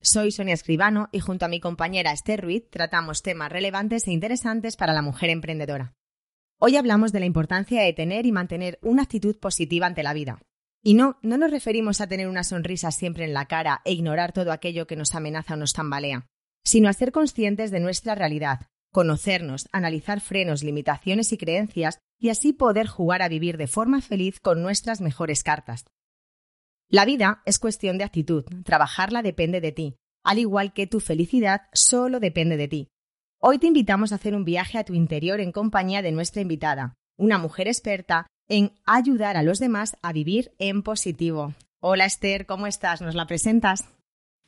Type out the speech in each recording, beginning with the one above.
Soy Sonia Escribano y junto a mi compañera Esther Ruiz tratamos temas relevantes e interesantes para la mujer emprendedora. Hoy hablamos de la importancia de tener y mantener una actitud positiva ante la vida. Y no, no nos referimos a tener una sonrisa siempre en la cara e ignorar todo aquello que nos amenaza o nos tambalea, sino a ser conscientes de nuestra realidad, conocernos, analizar frenos, limitaciones y creencias y así poder jugar a vivir de forma feliz con nuestras mejores cartas. La vida es cuestión de actitud, trabajarla depende de ti, al igual que tu felicidad solo depende de ti. Hoy te invitamos a hacer un viaje a tu interior en compañía de nuestra invitada, una mujer experta en ayudar a los demás a vivir en positivo. Hola Esther, ¿cómo estás? ¿Nos la presentas?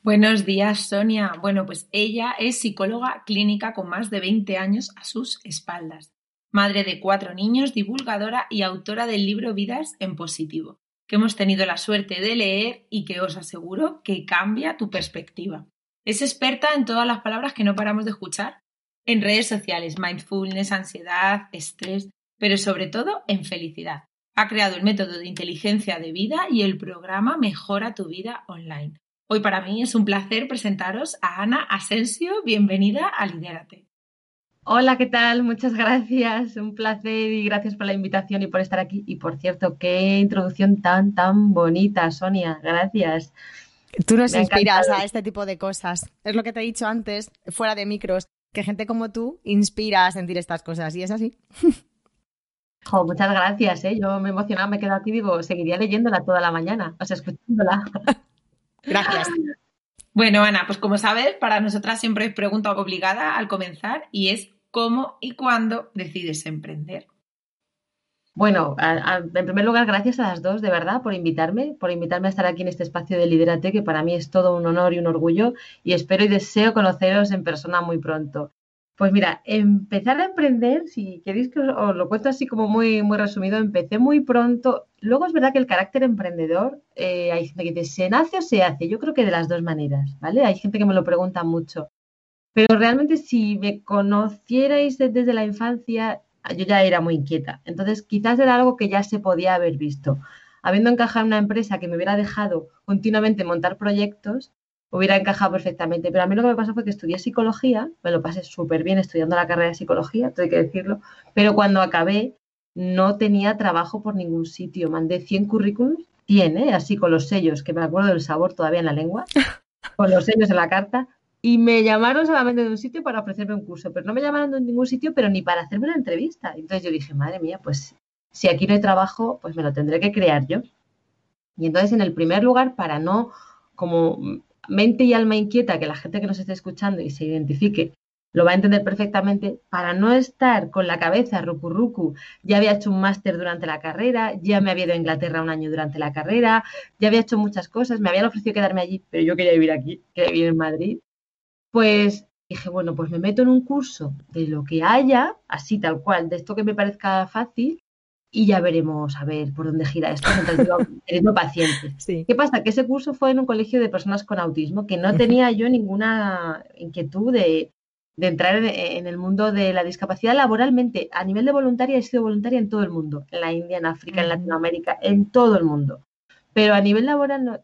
Buenos días, Sonia. Bueno, pues ella es psicóloga clínica con más de 20 años a sus espaldas, madre de cuatro niños, divulgadora y autora del libro Vidas en Positivo que hemos tenido la suerte de leer y que os aseguro que cambia tu perspectiva. Es experta en todas las palabras que no paramos de escuchar en redes sociales, mindfulness, ansiedad, estrés, pero sobre todo en felicidad. Ha creado el método de inteligencia de vida y el programa Mejora tu vida online. Hoy para mí es un placer presentaros a Ana Asensio. Bienvenida a Lidérate. Hola, ¿qué tal? Muchas gracias. Un placer y gracias por la invitación y por estar aquí. Y por cierto, qué introducción tan, tan bonita, Sonia. Gracias. Tú nos inspiras a este tipo de cosas. Es lo que te he dicho antes, fuera de micros, que gente como tú inspira a sentir estas cosas. Y es así. muchas gracias, ¿eh? Yo me emocionaba, me quedo aquí y digo, seguiría leyéndola toda la mañana, o sea, escuchándola. gracias. Bueno, Ana, pues como sabes, para nosotras siempre hay pregunta obligada al comenzar y es cómo y cuándo decides emprender. Bueno, en primer lugar, gracias a las dos, de verdad, por invitarme, por invitarme a estar aquí en este espacio de Liderate, que para mí es todo un honor y un orgullo, y espero y deseo conoceros en persona muy pronto. Pues mira, empezar a emprender, si queréis que os, lo cuento así como muy, muy resumido, empecé muy pronto. Luego es verdad que el carácter emprendedor, eh, hay gente que dice, ¿se nace o se hace? Yo creo que de las dos maneras, ¿vale? Hay gente que me lo pregunta mucho. Pero realmente si me conocierais desde la infancia, yo ya era muy inquieta. Entonces quizás era algo que ya se podía haber visto. Habiendo encajado en una empresa que me hubiera dejado continuamente montar proyectos, hubiera encajado perfectamente. Pero a mí lo que me pasó fue que estudié psicología, me lo pasé súper bien estudiando la carrera de psicología, tengo que decirlo, pero cuando acabé no tenía trabajo por ningún sitio. Mandé 100 currículums, tiene, así con los sellos, que me acuerdo del sabor todavía en la lengua, con los sellos en la carta, y me llamaron solamente de un sitio para ofrecerme un curso, pero no me llamaron de ningún sitio, pero ni para hacerme una entrevista. Entonces yo dije, madre mía, pues si aquí no hay trabajo, pues me lo tendré que crear yo. Y entonces, en el primer lugar, para no, como mente y alma inquieta, que la gente que nos esté escuchando y se identifique, lo va a entender perfectamente, para no estar con la cabeza rucu ya había hecho un máster durante la carrera, ya me había ido a Inglaterra un año durante la carrera, ya había hecho muchas cosas, me habían ofrecido quedarme allí, pero yo quería vivir aquí, quería vivir en Madrid, pues dije, bueno, pues me meto en un curso de lo que haya, así tal cual, de esto que me parezca fácil, y ya veremos a ver por dónde gira esto mientras yo teniendo pacientes. ¿Qué pasa? Que ese curso fue en un colegio de personas con autismo, que no tenía yo ninguna inquietud de, entrar en, el mundo de la discapacidad laboralmente. A nivel de voluntaria he sido voluntaria en todo el mundo, en la India, en África, en Latinoamérica, en todo el mundo. Pero a nivel laboral no.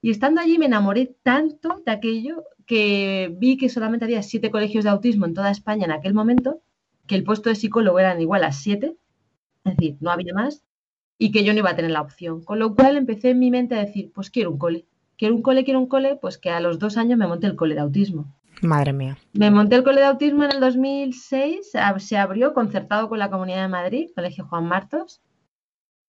Y estando allí me enamoré tanto de aquello que vi que solamente había siete colegios de autismo en toda España en aquel momento, que el puesto de psicólogo eran igual a siete, es decir, no había más, y que yo no iba a tener la opción. Con lo cual empecé en mi mente a decir, pues quiero un cole. Quiero un cole, quiero un cole, pues que a los dos años me monté el cole de autismo. Madre mía. Me monté el cole de autismo en el 2006, se abrió concertado con la Comunidad de Madrid, Colegio Juan Martos,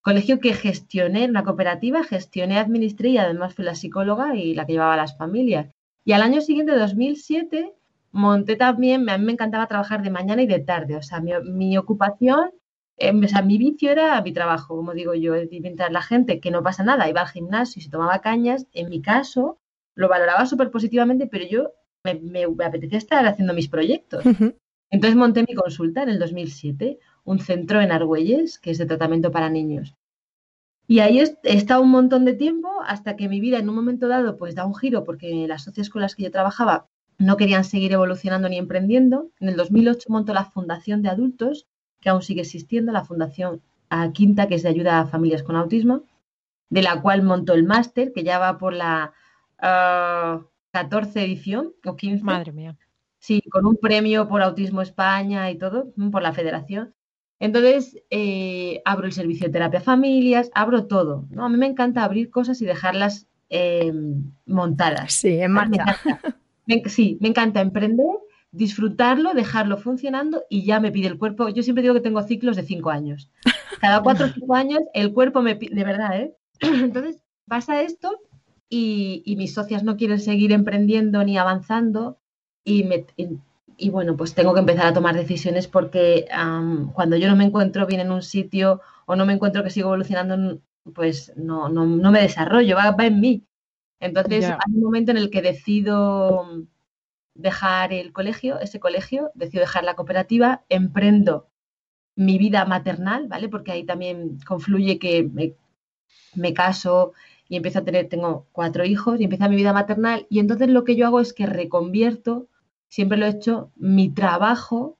colegio que gestioné, una cooperativa, gestioné, administré y además fui la psicóloga y la que llevaba a las familias. Y al año siguiente, 2007, monté también, a mí me encantaba trabajar de mañana y de tarde, o sea, mi, ocupación, eh, o sea, mi vicio era mi trabajo, como digo yo, mientras la gente que no pasa nada iba al gimnasio y se tomaba cañas, en mi caso lo valoraba súper positivamente, pero yo me, apetecía estar haciendo mis proyectos. Entonces monté mi consulta en el 2007, un centro en Argüelles, que es de tratamiento para niños. Y ahí he estado un montón de tiempo hasta que mi vida en un momento dado pues da un giro porque las socias con las que yo trabajaba no querían seguir evolucionando ni emprendiendo. En el 2008 montó la Fundación de Adultos, que aún sigue existiendo, la Fundación a Quinta, que es de ayuda a familias con autismo, de la cual montó el máster, que ya va por la 14 ah, edición o 15. Madre mía. Sí, con un premio por Autismo España y todo, por la federación. Entonces, eh, abro el servicio de terapia a familias, abro todo. ¿no? A mí me encanta abrir cosas y dejarlas eh, montadas. Sí, en marcha. sí, me encanta emprender, disfrutarlo, dejarlo funcionando y ya me pide el cuerpo. Yo siempre digo que tengo ciclos de cinco años. Cada cuatro o cinco años el cuerpo me pide, de verdad, ¿eh? Entonces, pasa esto y, mis socias no quieren seguir emprendiendo ni avanzando y, y, bueno, pues tengo que empezar a tomar decisiones porque cuando yo no me encuentro bien en un sitio o no me encuentro que sigo evolucionando, pues no, no, no me desarrollo, va, va, en mí. Entonces hay un momento en el que decido dejar el colegio, ese colegio, decido dejar la cooperativa, emprendo mi vida maternal, ¿vale? Porque ahí también confluye que me, me caso, y empiezo a tener, tengo cuatro hijos y empieza mi vida maternal y entonces lo que yo hago es que reconvierto, siempre lo he hecho, mi trabajo,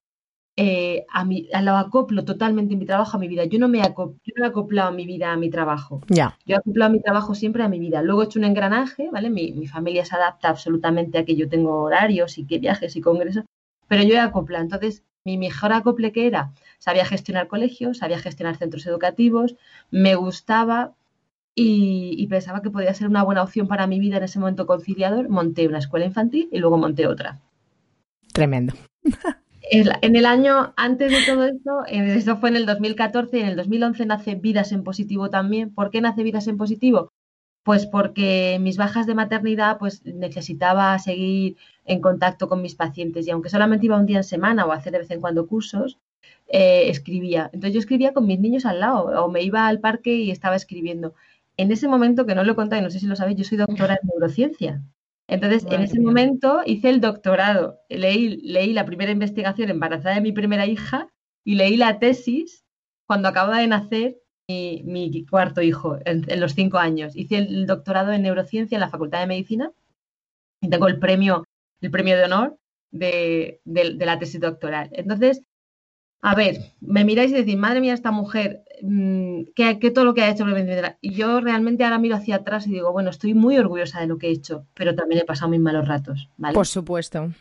eh, a, mi, a lo acoplo totalmente mi trabajo a mi vida. Yo no me, acoplo, yo no he acoplado mi vida a mi trabajo. Ya. Yo he acoplado mi trabajo siempre a mi vida. Luego he hecho un engranaje, ¿vale? Mi, mi familia se adapta absolutamente a que yo tengo horarios y que viajes y congresos, pero yo he acoplado. Entonces, mi mejor acople que era, sabía gestionar colegios, sabía gestionar centros educativos, me gustaba y, pensaba que podía ser una buena opción para mi vida en ese momento conciliador, monté una escuela infantil y luego monté otra. Tremendo. En el año antes de todo esto, eso fue en el 2014 y en el 2011 nace Vidas en Positivo también. ¿Por qué nace Vidas en Positivo? Pues porque mis bajas de maternidad pues necesitaba seguir en contacto con mis pacientes y aunque solamente iba un día en semana o hacer de vez en cuando cursos, eh, escribía. Entonces yo escribía con mis niños al lado o me iba al parque y estaba escribiendo en ese momento, que no lo conté, no sé si lo sabéis, yo soy doctora en neurociencia. Entonces, en ese momento hice el doctorado, leí, leí la primera investigación embarazada de mi primera hija y leí la tesis cuando acababa de nacer mi, cuarto hijo, en, los cinco años. Hice el doctorado en neurociencia en la Facultad de Medicina y tengo el premio, el premio de honor de, de la tesis doctoral. Entonces, a ver, me miráis y decís, madre mía, esta mujer, mm, ¿qué, todo lo que ha hecho? Y yo realmente ahora miro hacia atrás y digo, bueno, estoy muy orgullosa de lo que he hecho, pero también he pasado mis malos ratos, ¿vale? Por supuesto.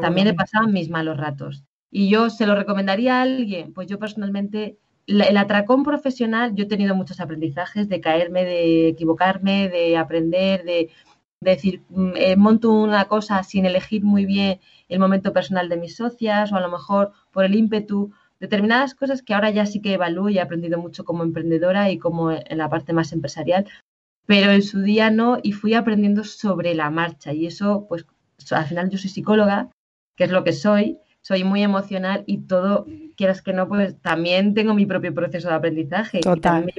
también he pasado mis malos ratos. Y yo se lo recomendaría a alguien, pues yo personalmente, el atracón profesional, yo he tenido muchos aprendizajes de caerme, de equivocarme, de aprender, de, decir, mm, eh, monto una cosa sin elegir muy bien el momento personal de mis socias o a lo mejor por el ímpetu, determinadas cosas que ahora ya sí que evalúo y he aprendido mucho como emprendedora y como en la parte más empresarial, pero en su día no y fui aprendiendo sobre la marcha y eso pues al final yo soy psicóloga, que es lo que soy, soy muy emocional y todo, quieras que no, pues también tengo mi propio proceso de aprendizaje. Total.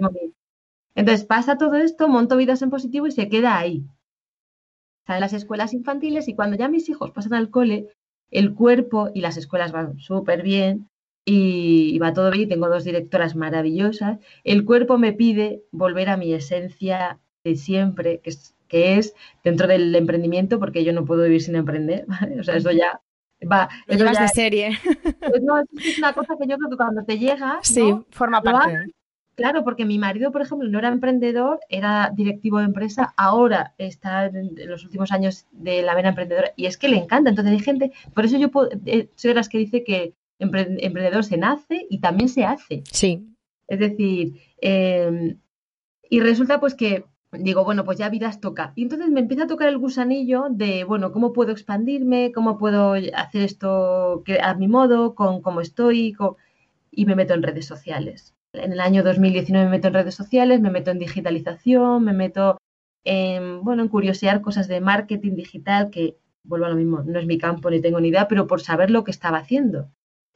Entonces pasa todo esto, monto vidas en positivo y se queda ahí. Está en las escuelas infantiles y cuando ya mis hijos pasan al cole, el cuerpo y las escuelas van súper bien y, va todo bien, tengo dos directoras maravillosas, el cuerpo me pide volver a mi esencia de siempre, que es, que es dentro del emprendimiento, porque yo no puedo vivir sin emprender, o sea, eso ya va. Lo llevas de serie. Pues no, es una cosa que yo creo que cuando te llega. Sí, forma parte. Claro, porque mi marido, por ejemplo, no era emprendedor, era directivo de empresa, ahora está en, los últimos años de la vena emprendedora y es que le encanta. Entonces hay gente, por eso yo eh, soy de las que dice que emprendedor se nace y también se hace. Sí. Es decir, em, y resulta pues que digo, bueno, pues ya vidas toca. Y entonces me empieza a tocar el gusanillo de, bueno, ¿cómo puedo expandirme? ¿Cómo puedo hacer esto a mi modo? ¿Con cómo estoy? Y me meto en redes sociales en el año 2019 me meto en redes sociales, me meto en digitalización, me meto en, bueno, en curiosear cosas de marketing digital, que vuelvo a lo mismo, no es mi campo ni tengo ni idea, pero por saber lo que estaba haciendo.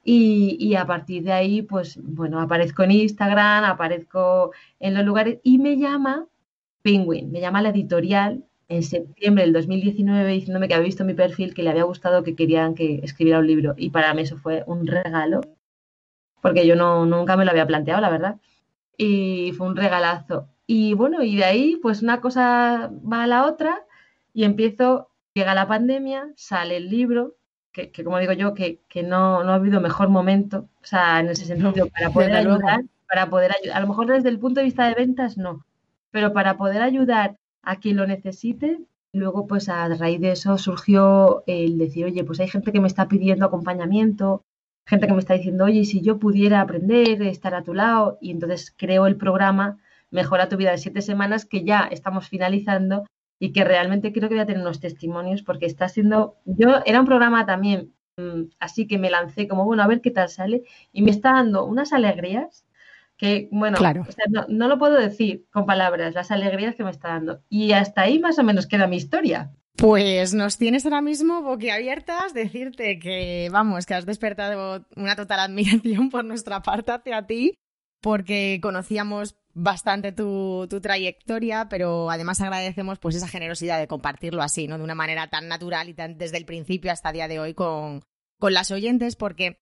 Y, a partir de ahí, pues bueno, aparezco en Instagram, aparezco en los lugares y me llama Penguin, me llama la editorial en septiembre del 2019 diciéndome que había visto mi perfil, que le había gustado, que querían que escribiera un libro. Y para mí eso fue un regalo, porque yo no, nunca me lo había planteado, la verdad. Y fue un regalazo. Y bueno, y de ahí pues una cosa va a la otra y empiezo, llega la pandemia, sale el libro, que, como digo yo, que, no, no, ha habido mejor momento, o sea, en ese sentido, para poder ayudar, para poder ayudar, a lo mejor desde el punto de vista de ventas no, pero para poder ayudar a quien lo necesite, luego pues a raíz de eso surgió el decir, oye, pues hay gente que me está pidiendo acompañamiento, gente que me está diciendo, oye, si yo pudiera aprender, estar a tu lado, y entonces creo el programa Mejora tu vida de siete semanas que ya estamos finalizando y que realmente creo que voy a tener unos testimonios porque está siendo, yo era un programa también mm, así que me lancé como, bueno, a ver qué tal sale y me está dando unas alegrías que, bueno, no, lo puedo decir con palabras, las alegrías que me está dando. Y hasta ahí más o menos queda mi historia. Pues nos tienes ahora mismo boquiabiertas, decirte que, vamos, que has despertado una total admiración por nuestra parte hacia ti, porque conocíamos bastante tu, trayectoria, pero además agradecemos pues esa generosidad de compartirlo así, ¿no? De una manera tan natural y tan desde el principio hasta el día de hoy con, con las oyentes, porque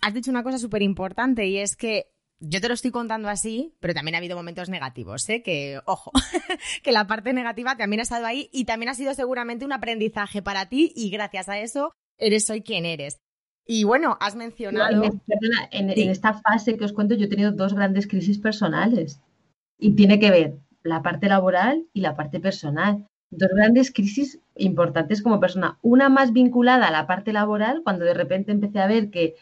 has dicho una cosa súper importante y es que yo te lo estoy contando así, pero también ha habido momentos negativos, ¿eh? Que, ojo, que la parte negativa también ha estado ahí y también ha sido seguramente un aprendizaje para ti y gracias a eso eres hoy quien eres. Y bueno, has mencionado... en, en, esta fase que os cuento yo he tenido dos grandes crisis personales y tiene que ver la parte laboral y la parte personal. Dos grandes crisis importantes como persona. Una más vinculada a la parte laboral, cuando de repente empecé a ver que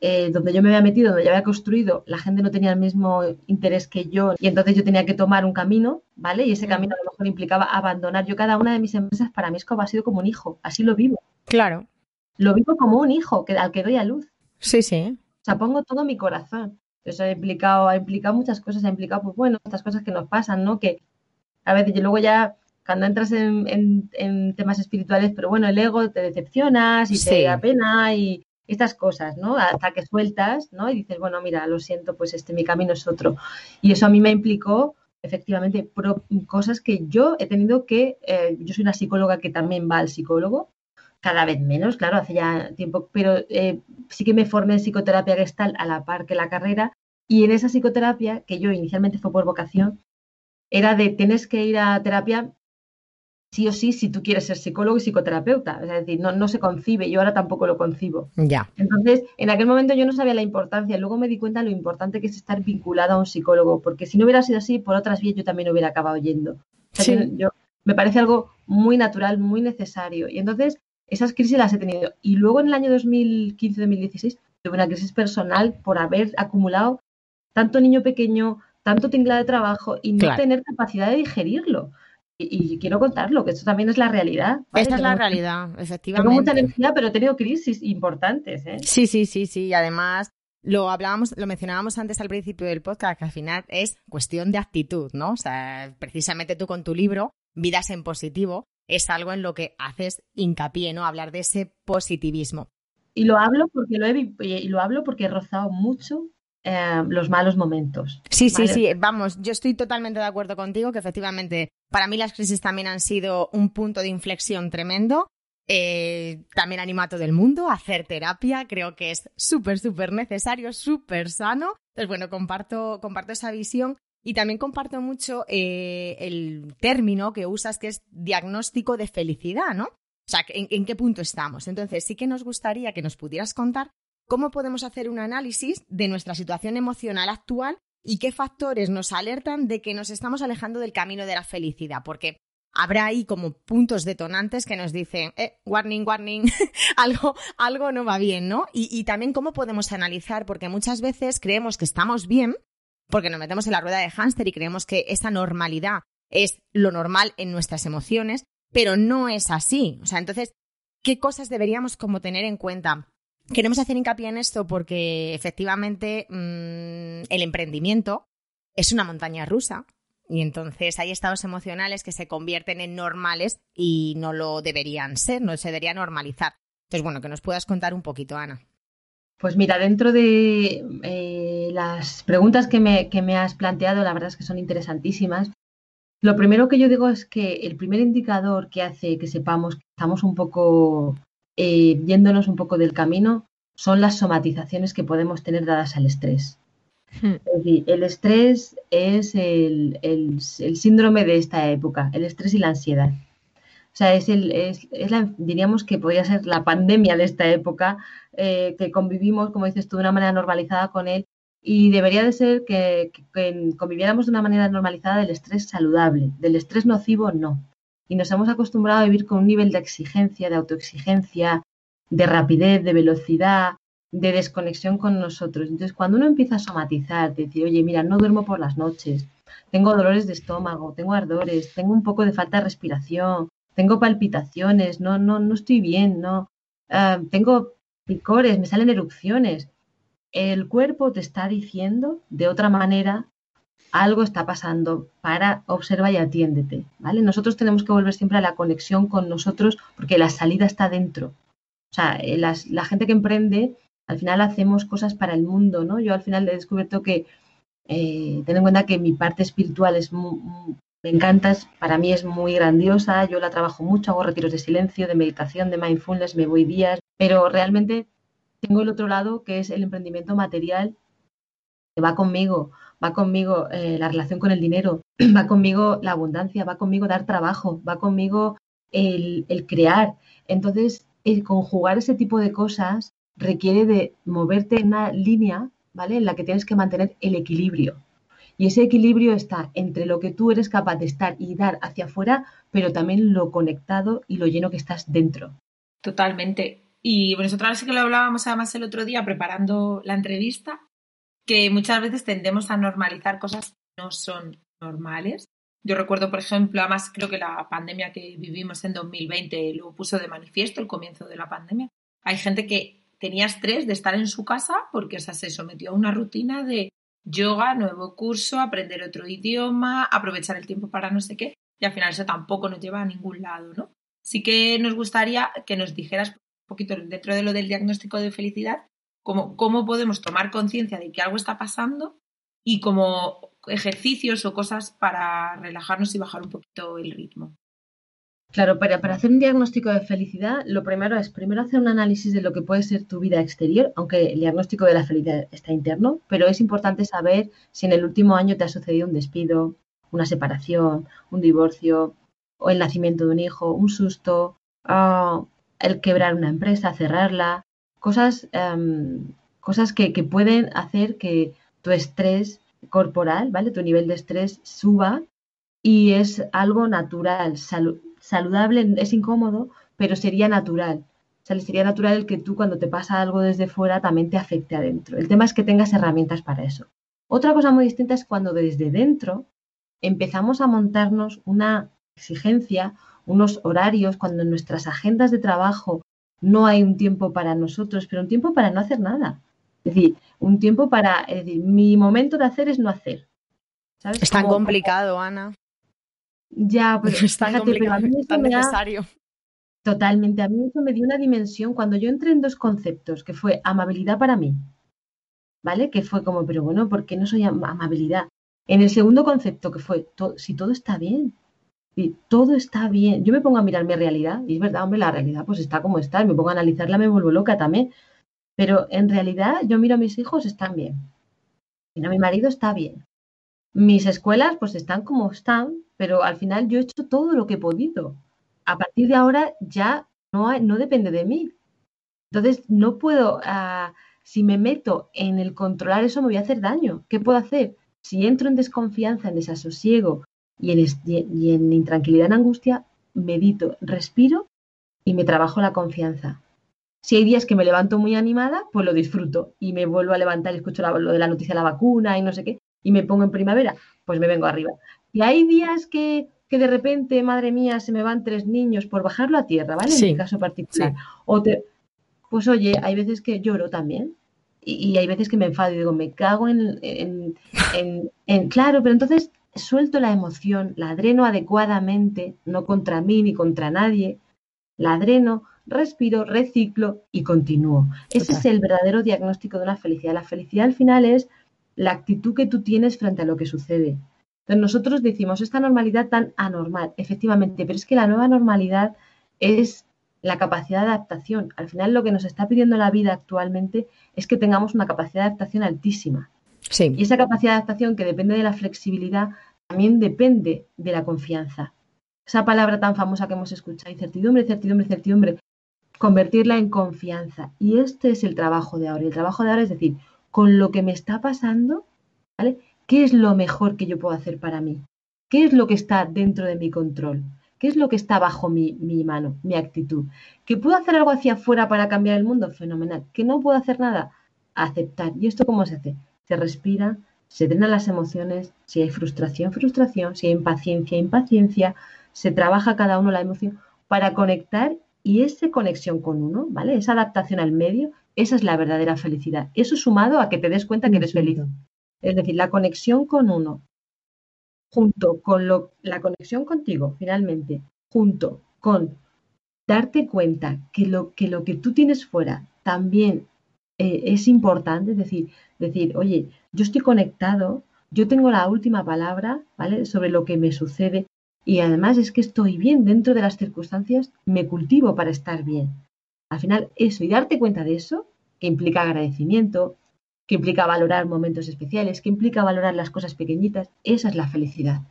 eh, donde yo me había metido, donde yo había construido, la gente no tenía el mismo interés que yo y entonces yo tenía que tomar un camino, ¿vale? Y ese camino a lo mejor implicaba abandonar. Yo cada una de mis empresas para mí es como ha sido como un hijo, así lo vivo. Claro. Lo vivo como un hijo que, al que doy a luz. Sí, sí. O sea, pongo todo mi corazón. Eso ha implicado, ha implicado muchas cosas, ha implicado, pues bueno, estas cosas que nos pasan, ¿no? Que a veces, y luego ya, cuando entras en, temas espirituales, pero bueno, el ego te decepcionas y te da pena y estas cosas, ¿no? Hasta que sueltas, ¿no? Y dices, bueno, mira, lo siento, pues este, mi camino es otro. Y eso a mí me implicó, efectivamente, cosas que yo he tenido que, eh, yo soy una psicóloga que también va al psicólogo, cada vez menos, claro, hace ya tiempo, pero eh, sí que me formé en psicoterapia gestal a la par que la carrera y en esa psicoterapia, que yo inicialmente fue por vocación, era de tienes que ir a terapia sí o sí si tú quieres ser psicólogo y psicoterapeuta. Es decir, no, no se concibe, yo ahora tampoco lo concibo. Ya. Entonces, en aquel momento yo no sabía la importancia, luego me di cuenta de lo importante que es estar vinculado a un psicólogo, porque si no hubiera sido así, por otras vías yo también hubiera acabado yendo. sí. yo, me parece algo muy natural, muy necesario. Y entonces, esas crisis las he tenido. Y luego en el año 2015-2016 tuve una crisis personal por haber acumulado tanto niño pequeño, tanto tingla de trabajo y no tener capacidad de digerirlo. Y, quiero contarlo, que esto también es la realidad. Esta es la realidad, efectivamente. Tengo mucha energía, pero he tenido crisis importantes. ¿eh? Sí, sí, sí, sí. Además, lo hablábamos, lo mencionábamos antes al principio del podcast, que al final es cuestión de actitud, ¿no? O sea, precisamente tú con tu libro, Vidas en Positivo, es algo en lo que haces hincapié, ¿no? Hablar de ese positivismo. Y lo hablo porque lo he, y lo hablo porque he rozado mucho eh, los malos momentos. Sí, sí, sí, vamos, yo estoy totalmente de acuerdo contigo que efectivamente para mí las crisis también han sido un punto de inflexión tremendo. Eh, también animo a todo el mundo a hacer terapia, creo que es súper, súper necesario, súper sano. Entonces, bueno, comparto, comparto esa visión y también comparto mucho eh, el término que usas que es diagnóstico de felicidad, ¿no? O sea, ¿en, qué punto estamos? Entonces, sí que nos gustaría que nos pudieras contar cómo podemos hacer un análisis de nuestra situación emocional actual y qué factores nos alertan de que nos estamos alejando del camino de la felicidad, porque habrá ahí como puntos detonantes que nos dicen, eh, warning, warning, algo, algo no va bien, ¿no? Y, y también cómo podemos analizar, porque muchas veces creemos que estamos bien, porque nos metemos en la rueda de hámster y creemos que esa normalidad es lo normal en nuestras emociones, pero no es así. O sea, entonces, ¿qué cosas deberíamos como tener en cuenta? Queremos hacer hincapié en esto porque efectivamente mm, el emprendimiento es una montaña rusa y entonces hay estados emocionales que se convierten en normales y no lo deberían ser, no se debería normalizar. Entonces, bueno, que nos puedas contar un poquito, Ana. Pues mira, dentro de eh, las preguntas que me, has planteado, la verdad es que son interesantísimas. Lo primero que yo digo es que el primer indicador que hace que sepamos que estamos un poco eh, yéndonos un poco del camino son las somatizaciones que podemos tener dadas al estrés. Hmm. Es decir, el estrés es el, síndrome de esta época, el estrés y la ansiedad. O sea, es, el, es, la, diríamos que podría ser la pandemia de esta época, eh, que convivimos, como dices tú, de una manera normalizada con él y debería de ser que, conviviéramos de una manera normalizada del estrés saludable, del estrés nocivo no. Y nos hemos acostumbrado a vivir con un nivel de exigencia, de autoexigencia, de rapidez, de velocidad, de desconexión con nosotros. Entonces, cuando uno empieza a somatizar, decir, oye, mira, no duermo por las noches, tengo dolores de estómago, tengo ardores, tengo un poco de falta de respiración, tengo palpitaciones, no, no, no estoy bien, no, ah, tengo picores, me salen erupciones. El cuerpo te está diciendo de otra manera algo está pasando, para observa y atiéndete, ¿vale? Nosotros tenemos que volver siempre a la conexión con nosotros porque la salida está dentro. O sea, eh, la gente que emprende al final hacemos cosas para el mundo, ¿no? Yo al final he descubierto que, eh, ten en cuenta que mi parte espiritual es me encanta, para mí es muy grandiosa, yo la trabajo mucho, hago retiros de silencio, de meditación, de mindfulness, me voy días, pero realmente tengo el otro lado que es el emprendimiento material, que va conmigo, va conmigo eh, la relación con el dinero, va conmigo la abundancia, va conmigo dar trabajo, va conmigo el, el crear. Entonces, el conjugar ese tipo de cosas requiere de moverte en una línea, ¿vale? En la que tienes que mantener el equilibrio. Y ese equilibrio está entre lo que tú eres capaz de estar y dar hacia afuera, pero también lo conectado y lo lleno que estás dentro. Totalmente. Y bueno, nosotros sí que lo hablábamos además el otro día preparando la entrevista, que muchas veces tendemos a normalizar cosas que no son normales. Yo recuerdo, por ejemplo, además creo que la pandemia que vivimos en 2020 lo puso de manifiesto, el comienzo de la pandemia. Hay gente que tenía estrés de estar en su casa porque se sometió a una rutina de yoga, nuevo curso, aprender otro idioma, aprovechar el tiempo para no sé qué, y al final eso tampoco nos lleva a ningún lado, ¿no? Sí que nos gustaría que nos dijeras poquito dentro de lo del diagnóstico de felicidad, cómo, cómo podemos tomar conciencia de que algo está pasando y como ejercicios o cosas para relajarnos y bajar un poquito el ritmo. Claro, para, para, hacer un diagnóstico de felicidad, lo primero es primero hacer un análisis de lo que puede ser tu vida exterior, aunque el diagnóstico de la felicidad está interno, pero es importante saber si en el último año te ha sucedido un despido, una separación, un divorcio, o el nacimiento de un hijo, un susto, el quebrar una empresa, cerrarla, cosas, em, cosas que, pueden hacer que tu estrés corporal, ¿vale? Tu nivel de estrés suba y es algo natural, salud saludable, es incómodo, pero sería natural. O sea, sería natural el que tú cuando te pasa algo desde fuera también te afecte adentro. El tema es que tengas herramientas para eso. Otra cosa muy distinta es cuando desde dentro empezamos a montarnos una exigencia, unos horarios, cuando en nuestras agendas de trabajo no hay un tiempo para nosotros, pero un tiempo para no hacer nada. Es decir, un tiempo para, es decir, mi momento de hacer es no hacer. Es tan complicado, Ana. Ya, pues es tan tan necesario. Totalmente. A mí eso me dio una dimensión cuando yo entré en dos conceptos, que fue amabilidad para mí, ¿vale? Que fue como, pero bueno, ¿por qué no soy amabilidad? En el segundo concepto, que fue, si todo está bien, y todo está bien. Yo me pongo a mirar mi realidad, y es verdad, hombre, la realidad pues está como está, me pongo a analizarla, me vuelvo loca también. Pero en realidad yo miro a mis hijos, están bien. Y a mi marido está bien. Mis escuelas pues están como están, pero al final yo he hecho todo lo que he podido. A partir de ahora ya no, no depende de mí. Entonces no puedo, ah, si me meto en el controlar eso me voy a hacer daño. ¿Qué puedo hacer? Si entro en desconfianza, en desasosiego y en, y en intranquilidad, en angustia, medito, respiro y me trabajo la confianza. Si hay días que me levanto muy animada, pues lo disfruto y me vuelvo a levantar y escucho lo de la noticia de la vacuna y no sé qué, y me pongo en primavera, pues me vengo arriba. Y hay días que, que de repente, madre mía, se me van tres niños por bajarlo a tierra, ¿vale? En mi caso particular. O te, pues oye, hay veces que lloro también. Y, hay veces que me enfado y digo, me cago en, en, en, Claro, pero entonces suelto la emoción, la dreno adecuadamente, no contra mí ni contra nadie, la dreno, respiro, reciclo y continúo. Ese es el verdadero diagnóstico de una felicidad. La felicidad al final es la actitud que tú tienes frente a lo que sucede Entonces nosotros decimos esta normalidad tan anormal, efectivamente, pero es que la nueva normalidad es la capacidad de adaptación. Al final lo que nos está pidiendo la vida actualmente es que tengamos una capacidad de adaptación altísima. Y esa capacidad de adaptación que depende de la flexibilidad también depende de la confianza. Esa palabra tan famosa que hemos escuchado, incertidumbre, incertidumbre, incertidumbre, convertirla en confianza. Y este es el trabajo de ahora. El trabajo de ahora es decir, con lo que me está pasando, ¿vale? ¿Qué es lo mejor que yo puedo hacer para mí? ¿Qué es lo que está dentro de mi control? ¿Qué es lo que está bajo mi, mi mano, mi actitud? ¿Que puedo hacer algo hacia afuera para cambiar el mundo? Fenomenal. ¿Que no puedo hacer nada? Aceptar. ¿Y esto cómo se hace? Se respira, se drenan las emociones, si hay frustración, frustración, si hay impaciencia, impaciencia, se trabaja cada uno la emoción para conectar y esa conexión con uno, ¿vale? Esa adaptación al medio, esa es la verdadera felicidad. Eso sumado a que te des cuenta que eres feliz. Es decir, la conexión con uno, junto con lo, la conexión contigo, finalmente, junto con darte cuenta que lo que, lo que tú tienes fuera también eh, es importante, decir, decir, oye, yo estoy conectado, yo tengo la última palabra, ¿vale? Sobre lo que me sucede y además es que estoy bien dentro de las circunstancias, me cultivo para estar bien. Al final, eso y darte cuenta de eso, que implica agradecimiento, que implica valorar momentos especiales, que implica valorar las cosas pequeñitas, esa es la felicidad.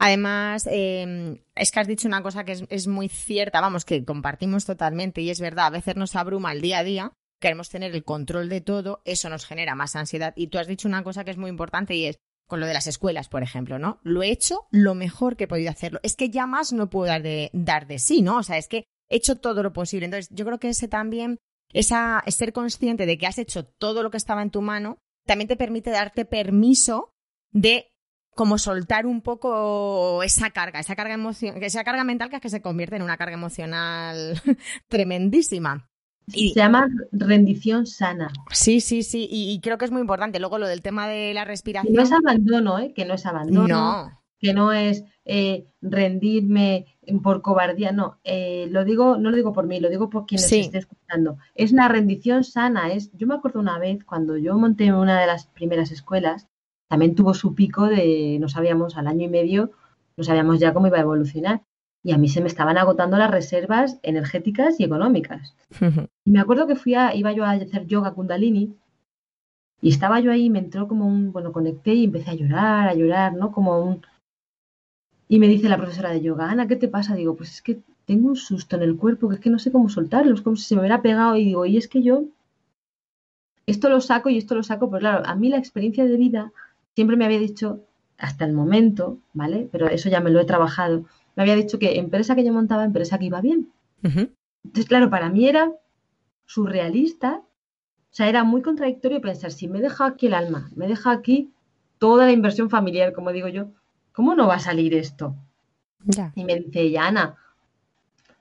Además, eh, es que has dicho una cosa que es, es, muy cierta, vamos, que compartimos totalmente y es verdad, a veces nos abruma el día a día, queremos tener el control de todo, eso nos genera más ansiedad. Y tú has dicho una cosa que es muy importante y es con lo de las escuelas, por ejemplo, ¿no? Lo he hecho lo mejor que he podido hacerlo. Es que ya más no puedo dar de, dar de sí, ¿no? O sea, es que he hecho todo lo posible. Entonces, yo creo que ese también, esa, ser consciente de que has hecho todo lo que estaba en tu mano, también te permite darte permiso de como soltar un poco esa carga, esa carga esa carga mental que es que se convierte en una carga emocional tremendísima. Y, se llama rendición sana. Sí, sí, sí, y, y, creo que es muy importante. Luego lo del tema de la respiración. Que no es abandono, ¿eh? Que no es abandono. No. Que no es eh, rendirme por cobardía, no. Eh, lo digo, no lo digo por mí, lo digo por quienes sí. esté escuchando. Es una rendición sana. Es, yo me acuerdo una vez cuando yo monté una de las primeras escuelas, también tuvo su pico de, no sabíamos, al año y medio, no sabíamos ya cómo iba a evolucionar y a mí se me estaban agotando las reservas energéticas y económicas. y me acuerdo que fui a, iba yo a hacer yoga kundalini y estaba yo ahí y me entró como un, bueno, conecté y empecé a llorar, a llorar, ¿no? Como un... Y me dice la profesora de yoga, Ana, ¿qué te pasa? Digo, pues es que tengo un susto en el cuerpo, que es que no sé cómo soltarlo, es como si se me hubiera pegado y digo, y es que yo esto lo saco y esto lo saco, pero claro, a mí la experiencia de vida siempre me había dicho, hasta el momento, ¿vale? Pero eso ya me lo he trabajado, me había dicho que empresa que yo montaba, empresa que iba bien. Uh -huh. Entonces, claro, para mí era surrealista, o sea, era muy contradictorio pensar, si me deja aquí el alma, me deja aquí toda la inversión familiar, como digo yo, ¿cómo no va a salir esto? Ya. Y me dice ella, Ana,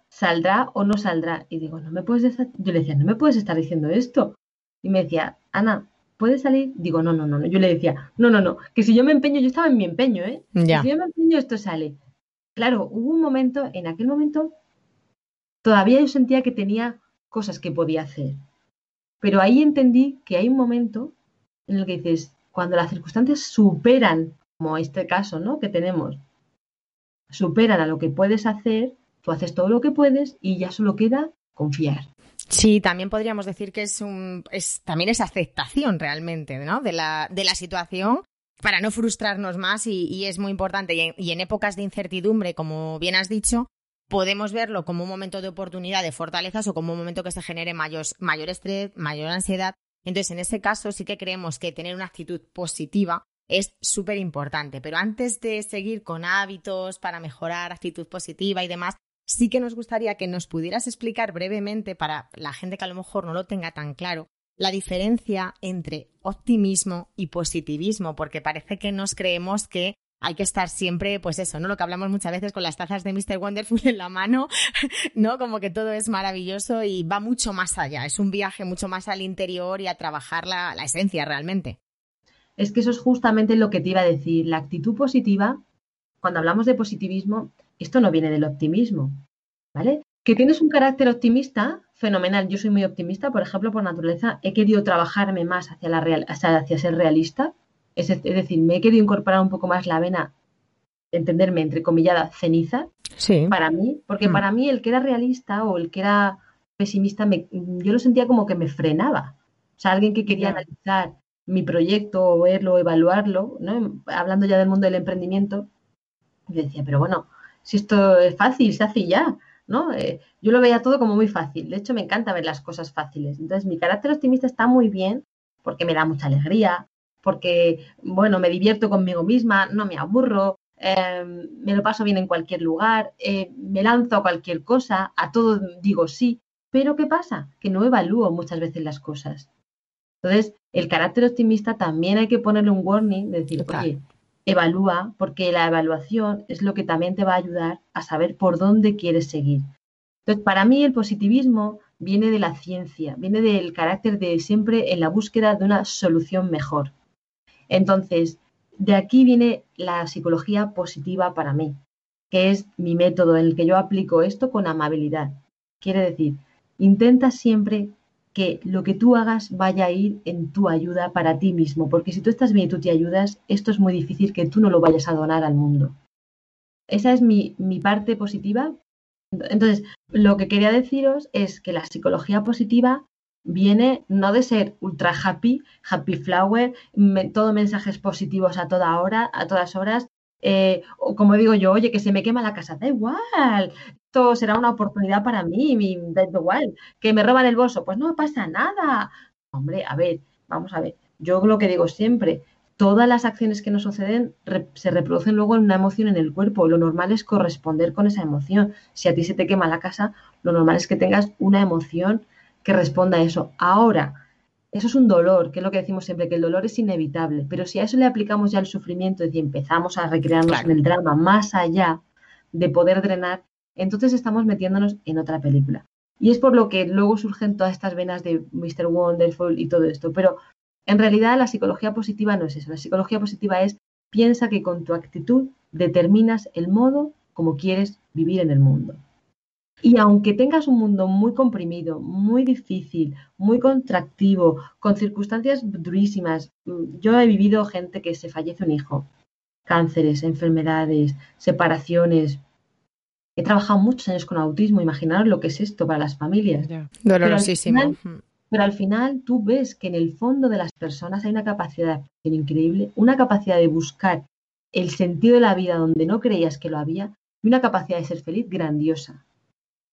¿saldrá o no saldrá? Y digo, no me puedes estar... yo le decía, no me puedes estar diciendo esto. Y me decía, Ana, ¿puede salir? Digo, no, no, no, no. Yo le decía, no, no, no, que si yo me empeño, yo estaba en mi empeño, ¿eh? Ya. Si yo me empeño, esto sale. Claro, hubo un momento, en aquel momento, todavía yo sentía que tenía cosas que podía hacer. Pero ahí entendí que hay un momento en el que dices, cuando las circunstancias superan, como este caso, ¿no? Que tenemos, superan a lo que puedes hacer, tú haces todo lo que puedes y ya solo queda confiar. Sí, también podríamos decir que es un es también es aceptación realmente, ¿no? De la, de la situación para no frustrarnos más y, es muy importante. Y en, y en, épocas de incertidumbre, como bien has dicho, podemos verlo como un momento de oportunidad, de fortalezas o como un momento que se genere mayor, mayor estrés, mayor ansiedad. Entonces, en ese caso sí que creemos que tener una actitud positiva es súper importante. Pero antes de seguir con hábitos para mejorar actitud positiva y demás, sí que nos gustaría que nos pudieras explicar brevemente para la gente que a lo mejor no lo tenga tan claro la diferencia entre optimismo y positivismo, porque parece que nos creemos que hay que estar siempre, pues eso, ¿no? Lo que hablamos muchas veces con las tazas de Mr. Wonderful en la mano, ¿no? Como que todo es maravilloso y va mucho más allá. Es un viaje mucho más al interior y a trabajar la, la esencia realmente. Es que eso es justamente lo que te iba a decir. La actitud positiva, cuando hablamos de positivismo, esto no viene del optimismo, ¿vale? Que tienes un carácter optimista, fenomenal. Yo soy muy optimista, por ejemplo, por naturaleza, he querido trabajarme más hacia, la real, hacia, ser realista. Es, decir, me he querido incorporar un poco más la vena, entenderme, entre comillada, ceniza, sí. para mí, porque mm. para mí el que era realista o el que era pesimista, me, yo lo sentía como que me frenaba. O sea, alguien que quería analizar mi proyecto o verlo, evaluarlo, ¿no? hablando ya del mundo del emprendimiento, yo decía, pero bueno, si esto es fácil, se hace ya, ¿no? Eh, yo lo veía todo como muy fácil. De hecho, me encanta ver las cosas fáciles. Entonces, mi carácter optimista está muy bien porque me da mucha alegría, porque, bueno, me divierto conmigo misma, no me aburro, em, me lo paso bien en cualquier lugar, eh, me lanzo a cualquier cosa, a todo digo sí. Pero ¿qué pasa? Que no evalúo muchas veces las cosas. Entonces, el carácter optimista también hay que ponerle un warning de decir, oye, evalúa, porque la evaluación es lo que también te va a ayudar a saber por dónde quieres seguir. Entonces, para mí el positivismo viene de la ciencia, viene del carácter de siempre en la búsqueda de una solución mejor. Entonces, de aquí viene la psicología positiva para mí, que es mi método en el que yo aplico esto con amabilidad. Quiere decir, intenta siempre que lo que tú hagas vaya a ir en tu ayuda para ti mismo, porque si tú estás bien y tú te ayudas, esto es muy difícil que tú no lo vayas a donar al mundo. Esa es mi, mi parte positiva. Entonces, lo que quería deciros es que la psicología positiva viene no de ser ultra happy, happy flower, todo mensajes positivos a toda hora, a todas horas, eh, o como digo yo, oye, que se me quema la casa, da igual, esto será una oportunidad para mí, da igual, que me roban el bolso, pues no pasa nada. Hombre, a ver, vamos a ver, yo lo que digo siempre, todas las acciones que nos suceden se reproducen luego en una emoción en el cuerpo, lo normal es corresponder con esa emoción. Si a ti se te quema la casa, lo normal es que tengas una emoción que responda a eso. Ahora, eso es un dolor, que es lo que decimos siempre, que el dolor es inevitable, pero si a eso le aplicamos ya el sufrimiento, decir, empezamos a recrearnos en el drama más allá de poder drenar, entonces estamos metiéndonos en otra película. Y es por lo que luego surgen todas estas venas de Mr. Wonderful y todo esto. Pero en realidad la psicología positiva no es eso. La psicología positiva es piensa que con tu actitud determinas el modo como quieres vivir en el mundo. Y aunque tengas un mundo muy comprimido, muy difícil, muy contractivo, con circunstancias durísimas, mm, yo he vivido gente que se fallece un hijo, cánceres, enfermedades, separaciones. He trabajado muchos años con autismo, imaginaros lo que es esto para las familias. Dolorosísimo. Pero al, final, tú ves que en el fondo de las personas hay una capacidad increíble, una capacidad de buscar el sentido de la vida donde no creías que lo había y una capacidad de ser feliz grandiosa.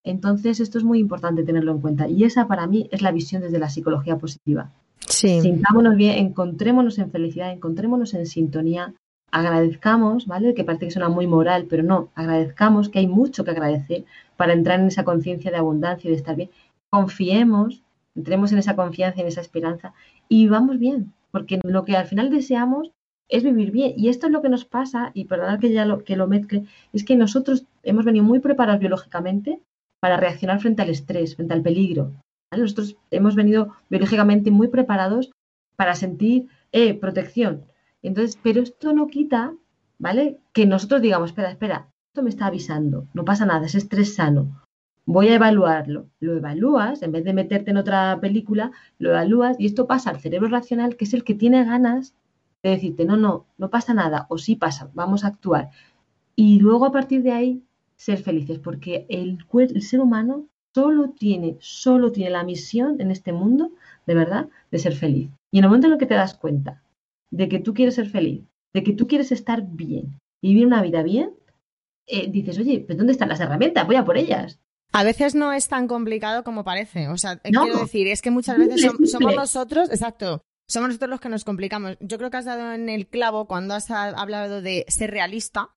Entonces, esto es muy importante tenerlo en cuenta. Y esa para mí es la visión desde la psicología positiva. Sí. Sintámonos bien, encontrémonos en felicidad, encontrémonos en sintonía, agradezcamos, ¿vale? Que parece que suena muy moral, pero no, agradezcamos que hay mucho que agradecer para entrar en esa conciencia de abundancia y de estar bien. Confiemos, entremos en esa confianza, en esa esperanza y vamos bien, porque lo que al final deseamos es vivir bien. Y esto es lo que nos pasa, y perdonad que ya lo, que lo mezcle, es que nosotros hemos venido muy preparados biológicamente para reaccionar frente al estrés, frente al peligro. Nosotros hemos venido biológicamente muy preparados para sentir eh, protección. Entonces, pero esto no quita, ¿vale? Que nosotros digamos, espera, espera, esto me está avisando, no pasa nada, es estrés sano. Voy a evaluarlo. Lo evalúas, en vez de meterte en otra película, lo evalúas y esto pasa al cerebro racional, que es el que tiene ganas de decirte, no, no, no pasa nada, o sí pasa, vamos a actuar. Y luego a partir de ahí ser felices, porque el, ser humano solo tiene, solo tiene la misión en este mundo, de verdad, de ser feliz. Y en el momento en el que te das cuenta de que tú quieres ser feliz, de que tú quieres estar bien y vivir una vida bien, eh, dices, oye, ¿pero dónde están las herramientas? Voy a por ellas. A veces no es tan complicado como parece. O sea, quiero decir, es que muchas veces somos nosotros, exacto, somos nosotros los que nos complicamos. Yo creo que has dado en el clavo cuando has hablado de ser realista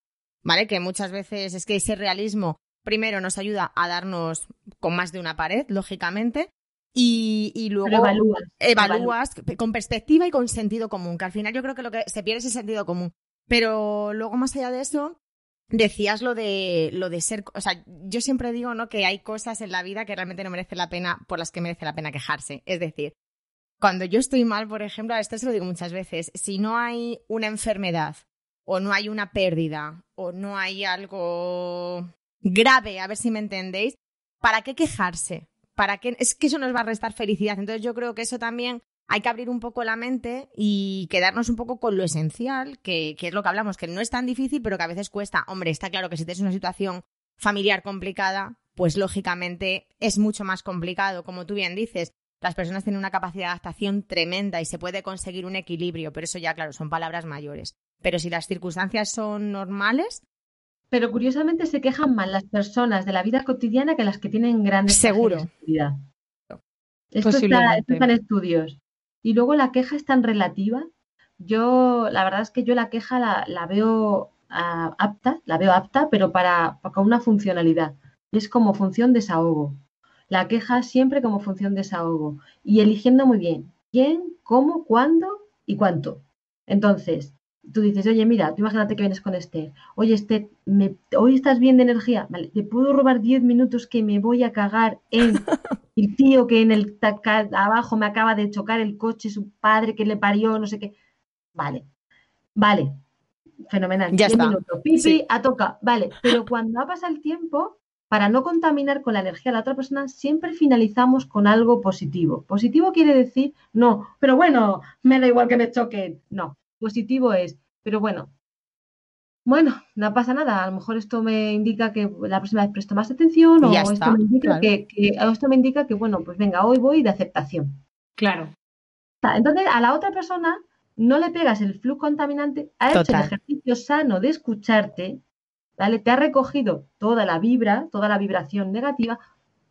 ¿vale? Que muchas veces es que ese realismo primero nos ayuda a darnos con más de una pared, lógicamente, y, luego evalúas, con perspectiva y con sentido común, que al final yo creo que lo que se pierde es el sentido común. Pero luego, más allá de eso, decías lo de lo de ser, o sea, yo siempre digo, ¿no? Que hay cosas en la vida que realmente no merece la pena, por las que merece la pena quejarse. Es decir, cuando yo estoy mal, por ejemplo, a esto se lo digo muchas veces, si no hay una enfermedad o no hay una pérdida o no hay algo grave, a ver si me entendéis, ¿para qué quejarse? ¿Para qué? Es que eso nos va a restar felicidad. Entonces yo creo que eso también hay que abrir un poco la mente y quedarnos un poco con lo esencial, que, que, es lo que hablamos, que no es tan difícil, pero que a veces cuesta. Hombre, está claro que si tienes una situación familiar complicada, pues lógicamente es mucho más complicado, como tú bien dices. Las personas tienen una capacidad de adaptación tremenda y se puede conseguir un equilibrio, pero eso ya, claro, son palabras mayores. Pero si las circunstancias son normales. Pero curiosamente se quejan más las personas de la vida cotidiana que las que tienen grandes Seguro. Esto está, esto está en estudios. Y luego la queja es tan relativa. Yo, la verdad es que yo la queja la, veo ah, apta, la veo apta, pero para, con una funcionalidad. Es como función desahogo. La queja siempre como función desahogo. Y eligiendo muy bien quién, cómo, cuándo y cuánto. Entonces, tú dices, oye, mira, tú imagínate que vienes con Esther. Oye, Esther, hoy estás bien de energía. Vale, te puedo robar 10 minutos que me voy a cagar en el tío que en el abajo me acaba de chocar el coche, su padre que le parió, no sé qué. Vale, vale, fenomenal. Ya está. Minutos. Pipi, a toca, vale. Pero cuando ha pasado el tiempo, para no contaminar con la energía de la otra persona, siempre finalizamos con algo positivo. Positivo quiere decir, no, pero bueno, me da igual que me choque. No, positivo es, pero bueno, bueno, no pasa nada, a lo mejor esto me indica que la próxima vez presto más atención o esto, me indica que, esto me indica que, bueno, pues venga, hoy voy de aceptación. Claro. Entonces, a la otra persona no le pegas el flujo contaminante, ha hecho el ejercicio sano de escucharte, ¿vale? Te ha recogido toda la vibra, toda la vibración negativa,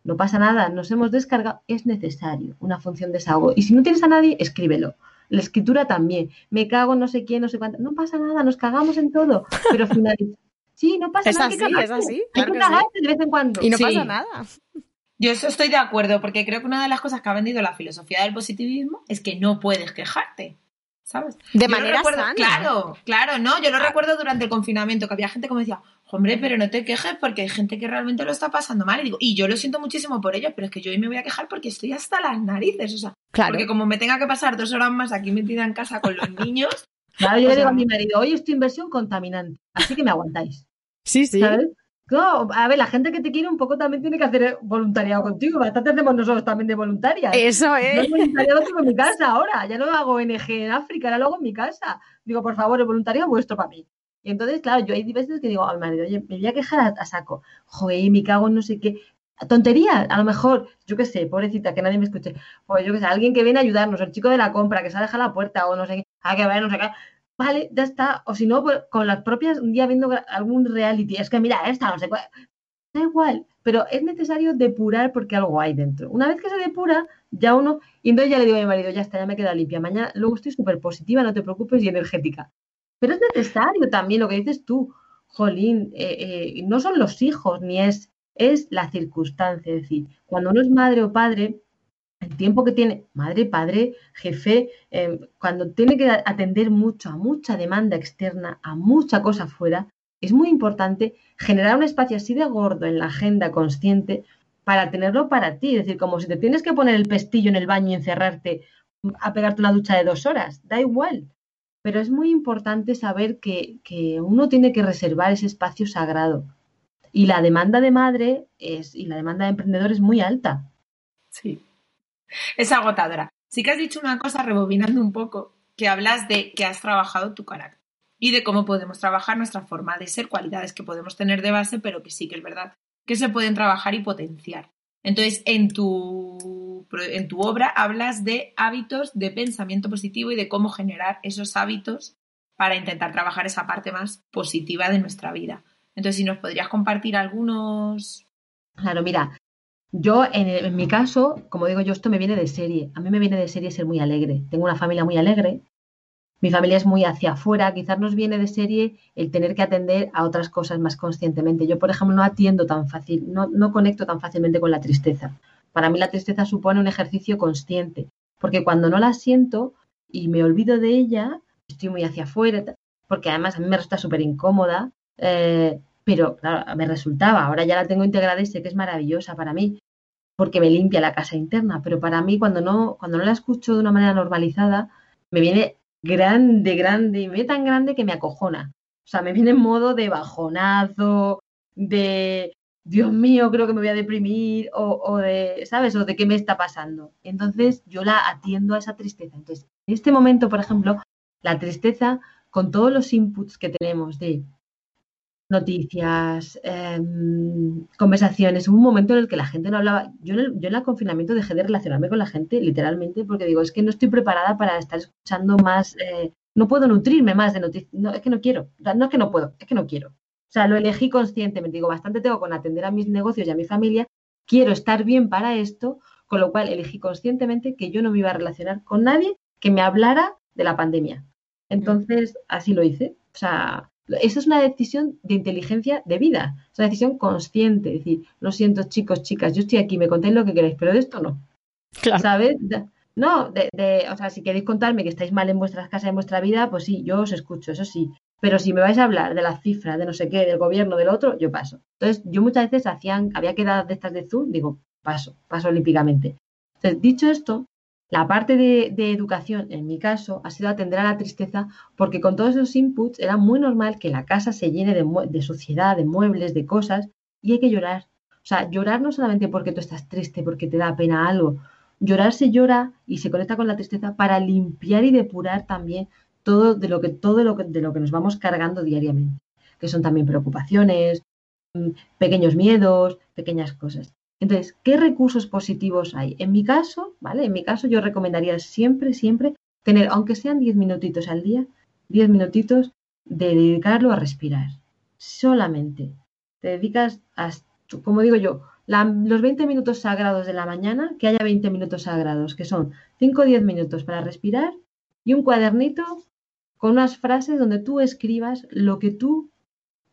no pasa nada, nos hemos descargado, es necesario una función de desahogo. Y si no tienes a nadie, escríbelo. La escritura también. Me cago en no sé quién, no sé cuánto. No pasa nada, nos cagamos en todo. Pero finaliza. Sí, no pasa nada. Así, es así, Hay que cagarse de vez en cuando. Y no pasa nada. Yo eso estoy de acuerdo, porque creo que una de las cosas que ha vendido la filosofía del positivismo es que no puedes quejarte. ¿Sabes? De manera sana. Claro, claro, no. Yo lo recuerdo durante el confinamiento, que había gente como decía, hombre, pero no te quejes porque hay gente que realmente lo está pasando mal. Y digo, y yo lo siento muchísimo por ello, pero es que yo hoy me voy a quejar porque estoy hasta las narices. O sea, porque como me tenga que pasar dos horas más aquí metida en casa con los niños. Claro, yo le digo a mi marido, hoy estoy inversión contaminante, así que me aguantáis. Sí, sí. ¿Sabes? a ver, la gente que te quiere un poco también tiene que hacer voluntariado contigo. Bastante hacemos nosotros también de voluntarias. Eso es. Yo voluntariado tengo en mi casa ahora. Ya no hago ONG en África, ahora lo hago en mi casa. Digo, por favor, el voluntariado vuestro para mí. Y entonces, claro, yo hay veces que digo al marido, oye, me voy a quejar a, saco. Joder, me cago en no sé qué. Tontería, a lo mejor, yo qué sé, pobrecita, que nadie me escuche. O yo qué sé, alguien que viene a ayudarnos, el chico de la compra, que se ha dejado la puerta, o no sé qué, a ah, que ver, no sé qué vale, ya está. O si no, pues, con las propias, un día viendo algún reality, es que mira, esta, no sé cuál da igual, pero es necesario depurar porque algo hay dentro. Una vez que se depura, ya uno, y entonces ya le digo a mi marido, ya está, ya me queda limpia, mañana luego estoy súper positiva, no te preocupes, y energética. Pero es necesario también lo que dices tú, Jolín, eh, eh, no son los hijos, ni es, es la circunstancia, es decir, cuando uno es madre o padre, el tiempo que tiene madre, padre, jefe, eh, cuando tiene que atender mucho a mucha demanda externa, a mucha cosa fuera, es muy importante generar un espacio así de gordo en la agenda consciente para tenerlo para ti. Es decir, como si te tienes que poner el pestillo en el baño y encerrarte a pegarte una ducha de dos horas, da igual. Pero es muy importante saber que, uno tiene que reservar ese espacio sagrado. Y la demanda de madre es, y la demanda de emprendedor es muy alta. Sí, es agotadora. Sí que has dicho una cosa, rebobinando un poco, que hablas de que has trabajado tu carácter y de cómo podemos trabajar nuestra forma de ser, cualidades que podemos tener de base, pero que sí que es verdad que se pueden trabajar y potenciar. Entonces, en tu, en tu obra hablas de hábitos de pensamiento positivo y de cómo generar esos hábitos para intentar trabajar esa parte más positiva de nuestra vida. Entonces, si nos podrías compartir algunos... Claro, mira, yo en, en, mi caso, como digo yo, esto me viene de serie. A mí me viene de serie ser muy alegre. Tengo una familia muy alegre, mi familia es muy hacia afuera, quizás nos viene de serie el tener que atender a otras cosas más conscientemente. Yo, por ejemplo, no atiendo tan fácil, no, conecto tan fácilmente con la tristeza. Para mí la tristeza supone un ejercicio consciente, porque cuando no la siento y me olvido de ella, estoy muy hacia afuera, porque además a mí me resulta súper incómoda, eh, pero claro, me resultaba, ahora ya la tengo integrada y sé que es maravillosa para mí, porque me limpia la casa interna, pero para mí cuando no, cuando no la escucho de una manera normalizada, me viene grande, grande, y me tan grande que me acojona. O sea, me viene en modo de bajonazo, de, Dios mío, creo que me voy a deprimir o, de, ¿sabes? O de qué me está pasando. Entonces yo la atiendo a esa tristeza. Entonces, en este momento, por ejemplo, la tristeza, con todos los inputs que tenemos de noticias, em, conversaciones, hubo un momento en el que la gente no hablaba. Yo en, el, yo en el confinamiento dejé de relacionarme con la gente, literalmente, porque digo, es que no estoy preparada para estar escuchando más, eh, no puedo nutrirme más de noticias, no, es que no quiero, no es que no puedo, es que no quiero. O sea, lo elegí conscientemente. Digo, bastante tengo con atender a mis negocios y a mi familia. Quiero estar bien para esto, con lo cual elegí conscientemente que yo no me iba a relacionar con nadie que me hablara de la pandemia. Entonces, así lo hice. O sea, eso es una decisión de inteligencia de vida, es una decisión consciente. Es decir, lo siento, chicos, chicas, yo estoy aquí, me contáis lo que queréis, pero de esto no. Claro. ¿Sabes? No, de, de, o sea, si queréis contarme que estáis mal en vuestras casas, en vuestra vida, pues sí, yo os escucho, eso sí. Pero si me vais a hablar de la cifra, de no sé qué, del gobierno, del otro, yo paso. Entonces, yo muchas veces hacían, había quedado de estas de Zoom, digo, paso, paso olímpicamente. Entonces, dicho esto, la parte de, educación, en mi caso, ha sido atender a la tristeza porque con todos esos inputs era muy normal que la casa se llene de, de suciedad, de muebles, de cosas, y hay que llorar. O sea, llorar no solamente porque tú estás triste, porque te da pena algo. Llorar se llora y se conecta con la tristeza para limpiar y depurar también todo de lo que, todo lo que, de lo que nos vamos cargando diariamente, que son también preocupaciones, mm, pequeños miedos, pequeñas cosas. Entonces, ¿qué recursos positivos hay? En mi caso, ¿vale? En mi caso yo recomendaría siempre, siempre tener, aunque sean 10 minutitos al día, 10 minutitos de dedicarlo a respirar. Solamente. Te dedicas a, como digo yo, los 20 minutos sagrados de la mañana, que haya 20 minutos sagrados, que son 5 o 10 minutos para respirar y un cuadernito con unas frases donde tú escribas lo que tú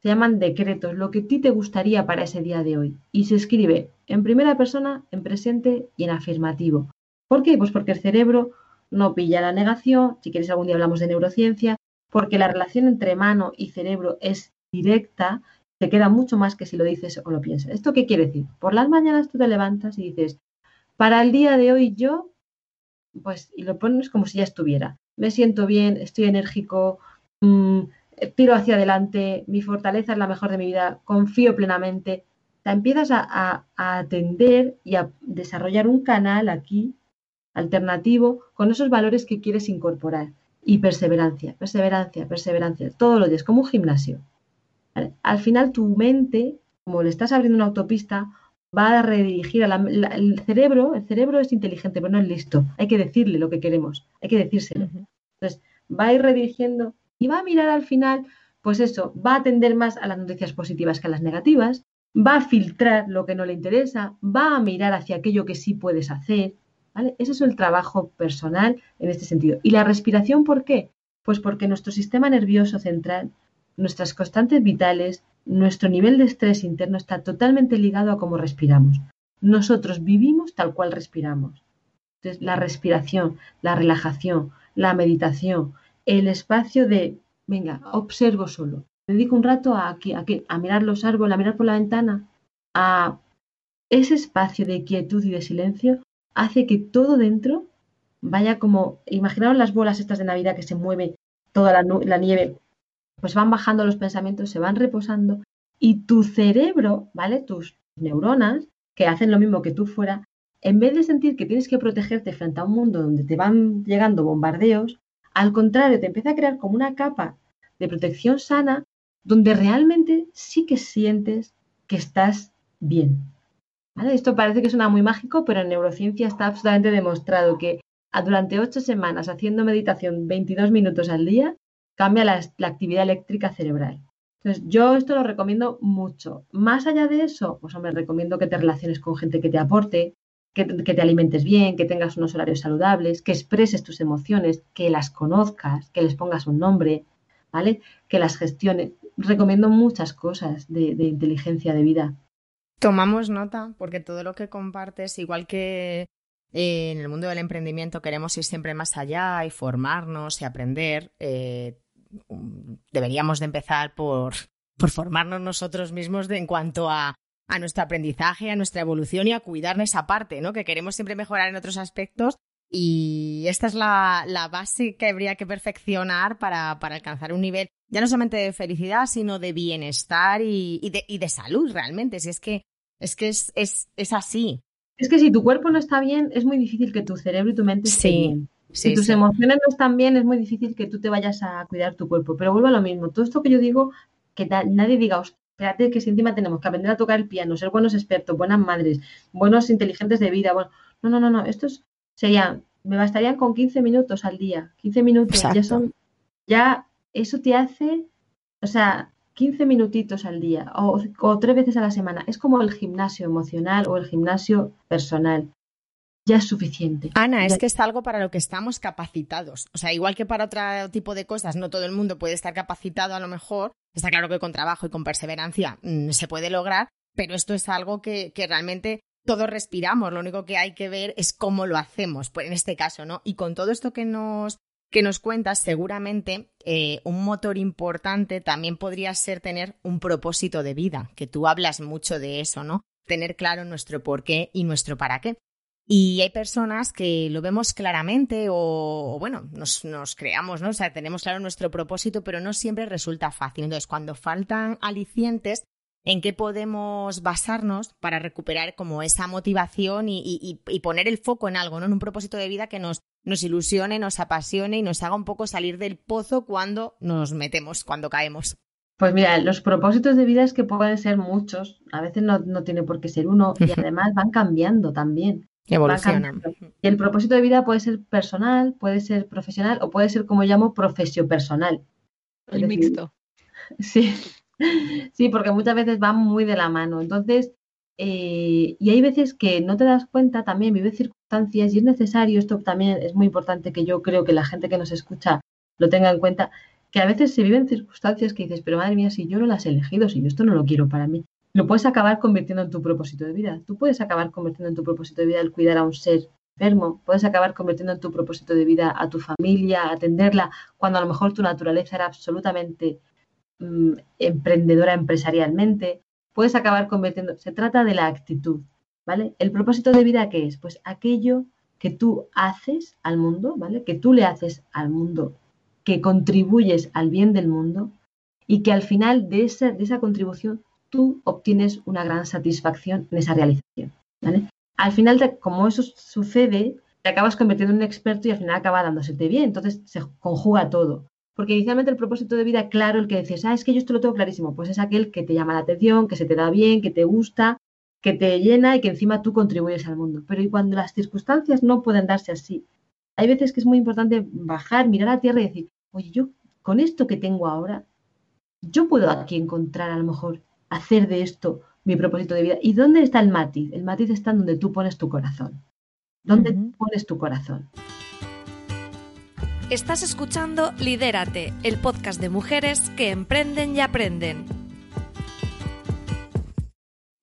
se llaman decretos, lo que a ti te gustaría para ese día de hoy. Y se escribe en primera persona, en presente y en afirmativo. ¿Por qué? Pues porque el cerebro no pilla la negación, si quieres algún día hablamos de neurociencia, porque la relación entre mano y cerebro es directa, te queda mucho más que si lo dices o lo piensas. ¿Esto qué quiere decir? Por las mañanas tú te levantas y dices, para el día de hoy yo, pues, y lo pones como si ya estuviera me siento bien, estoy enérgico, mm, tiro hacia adelante, mi fortaleza es la mejor de mi vida, confío plenamente. Te empiezas a, atender y a desarrollar un canal aquí alternativo con esos valores que quieres incorporar. Y perseverancia, perseverancia, perseverancia, todos los días, como un gimnasio. Al final tu mente, como le estás abriendo una autopista, va a redirigir a el cerebro, el cerebro es inteligente, pero no es listo. Hay que decirle lo que queremos, hay que decírselo. Entonces, va a ir redirigiendo y va a mirar al final, pues eso, va a atender más a las noticias positivas que a las negativas, va a filtrar lo que no le interesa, va a mirar hacia aquello que sí puedes hacer. ¿vale? Ese es el trabajo personal en este sentido. ¿Y la respiración por qué? Pues porque nuestro sistema nervioso central, nuestras constantes vitales, nuestro nivel de estrés interno está totalmente ligado a cómo respiramos. Nosotros vivimos tal cual respiramos. Entonces, la respiración, la relajación, la meditación, el espacio de, venga, observo solo. Dedico un rato a, a, mirar los árboles, a mirar por la ventana, a ese espacio de quietud y de silencio hace que todo dentro vaya como, imaginaros las bolas estas de Navidad que se mueve toda la nieve pues van bajando los pensamientos, se van reposando y tu cerebro, ¿vale? Tus neuronas, que hacen lo mismo que tú fuera, en vez de sentir que tienes que protegerte frente a un mundo donde te van llegando bombardeos, al contrario, te empieza a crear como una capa de protección sana donde realmente sí que sientes que estás bien. ¿Vale? Esto parece que suena muy mágico, pero en neurociencia está absolutamente demostrado que durante ocho semanas haciendo meditación 22 minutos al día, cambia la, actividad eléctrica cerebral. Entonces, yo esto lo recomiendo mucho. Más allá de eso, pues hombre, recomiendo que te relaciones con gente que te aporte, que, te alimentes bien, que tengas unos horarios saludables, que expreses tus emociones, que las conozcas, que les pongas un nombre, ¿vale? Que las gestiones. Recomiendo muchas cosas de, inteligencia de vida. Tomamos nota porque todo lo que compartes, igual que eh, en el mundo del emprendimiento queremos ir siempre más allá y formarnos y aprender, eh, deberíamos de empezar por formarnos nosotros mismos en cuanto a, a nuestro aprendizaje, a nuestra evolución y a cuidar esa parte, ¿no? Que queremos siempre mejorar en otros aspectos Y esta es la, base que habría que perfeccionar para, alcanzar un nivel ya no solamente de felicidad, sino de bienestar y, de, salud realmente. Si es que es, que es, es, así. Es que si tu cuerpo no está bien, es muy difícil que tu cerebro y tu mente estén bien. si tus emociones no están bien, es muy difícil que tú te vayas a cuidar tu cuerpo. Pero vuelvo a lo mismo. Todo esto que yo digo, que nadie diga, espérate que si encima tenemos que aprender a tocar el piano, ser buenos expertos, buenas madres, buenos inteligentes de vida. Bueno, no, no, no, no. Esto es sería, me bastarían con 15 minutos al día. 15 minutos ya son, ya eso te hace, o sea, 15 minutitos al día o, o, tres veces a la semana. Es como el gimnasio emocional o el gimnasio personal. Ya es suficiente. Ana, es que es algo para lo que estamos capacitados. O sea, igual que para otro tipo de cosas, no todo el mundo puede estar capacitado a lo mejor. Está claro que con trabajo y con perseverancia mm, se puede lograr, pero esto es algo que, que realmente todos respiramos, lo único que hay que ver es cómo lo hacemos, pues en este caso, ¿no? Y con todo esto que nos, que nos cuentas, seguramente eh, un motor importante también podría ser tener un propósito de vida, que tú hablas mucho de eso, ¿no? Tener claro nuestro por qué y nuestro para qué. Y hay personas que lo vemos claramente o, bueno, nos, nos, creamos, ¿no? O sea, tenemos claro nuestro propósito, pero no siempre resulta fácil. Entonces, cuando faltan alicientes, en qué podemos basarnos para recuperar como esa motivación y, poner el foco en algo, ¿no? En un propósito de vida que nos, nos ilusione, nos apasione y nos haga un poco salir del pozo cuando nos metemos, cuando caemos. Pues mira, los propósitos de vida es que pueden ser muchos, a veces no, tiene por qué ser uno y además van cambiando también. Evolucionan. Y el propósito de vida puede ser personal, puede ser profesional o puede ser como llamo profesio personal. El mixto. Sí, Sí, porque muchas veces van muy de la mano. Entonces, eh, y hay veces que no te das cuenta, también vives circunstancias y es necesario, esto también es muy importante que yo creo que la gente que nos escucha lo tenga en cuenta, que a veces se viven circunstancias que dices, pero madre mía, si yo no las he elegido, si yo esto no lo quiero para mí, lo puedes acabar convirtiendo en tu propósito de vida. Tú puedes acabar convirtiendo en tu propósito de vida el cuidar a un ser enfermo, puedes acabar convirtiendo en tu propósito de vida a tu familia, atenderla, cuando a lo mejor tu naturaleza era absolutamente Mm, emprendedora empresarialmente, puedes acabar convirtiendo. Se trata de la actitud, ¿vale? El propósito de vida, ¿qué es? Pues aquello que tú haces al mundo, ¿vale? Que tú le haces al mundo, que contribuyes al bien del mundo y que al final de esa, de esa contribución tú obtienes una gran satisfacción en esa realización, ¿vale? Al final, como eso sucede, te acabas convirtiendo en un experto y al final acaba dándosete bien. Entonces se conjuga todo. Porque inicialmente el propósito de vida, claro, el que dices, ah, es que yo esto lo tengo clarísimo, pues es aquel que te llama la atención, que se te da bien, que te gusta, que te llena y que encima tú contribuyes al mundo. Pero y cuando las circunstancias no pueden darse así, hay veces que es muy importante bajar, mirar a tierra y decir, oye, yo con esto que tengo ahora, yo puedo aquí encontrar a lo mejor hacer de esto mi propósito de vida. ¿Y dónde está el matiz? El matiz está en donde tú pones tu corazón. ¿Dónde pones tu corazón? Estás escuchando Lidérate, el podcast de mujeres que emprenden y aprenden.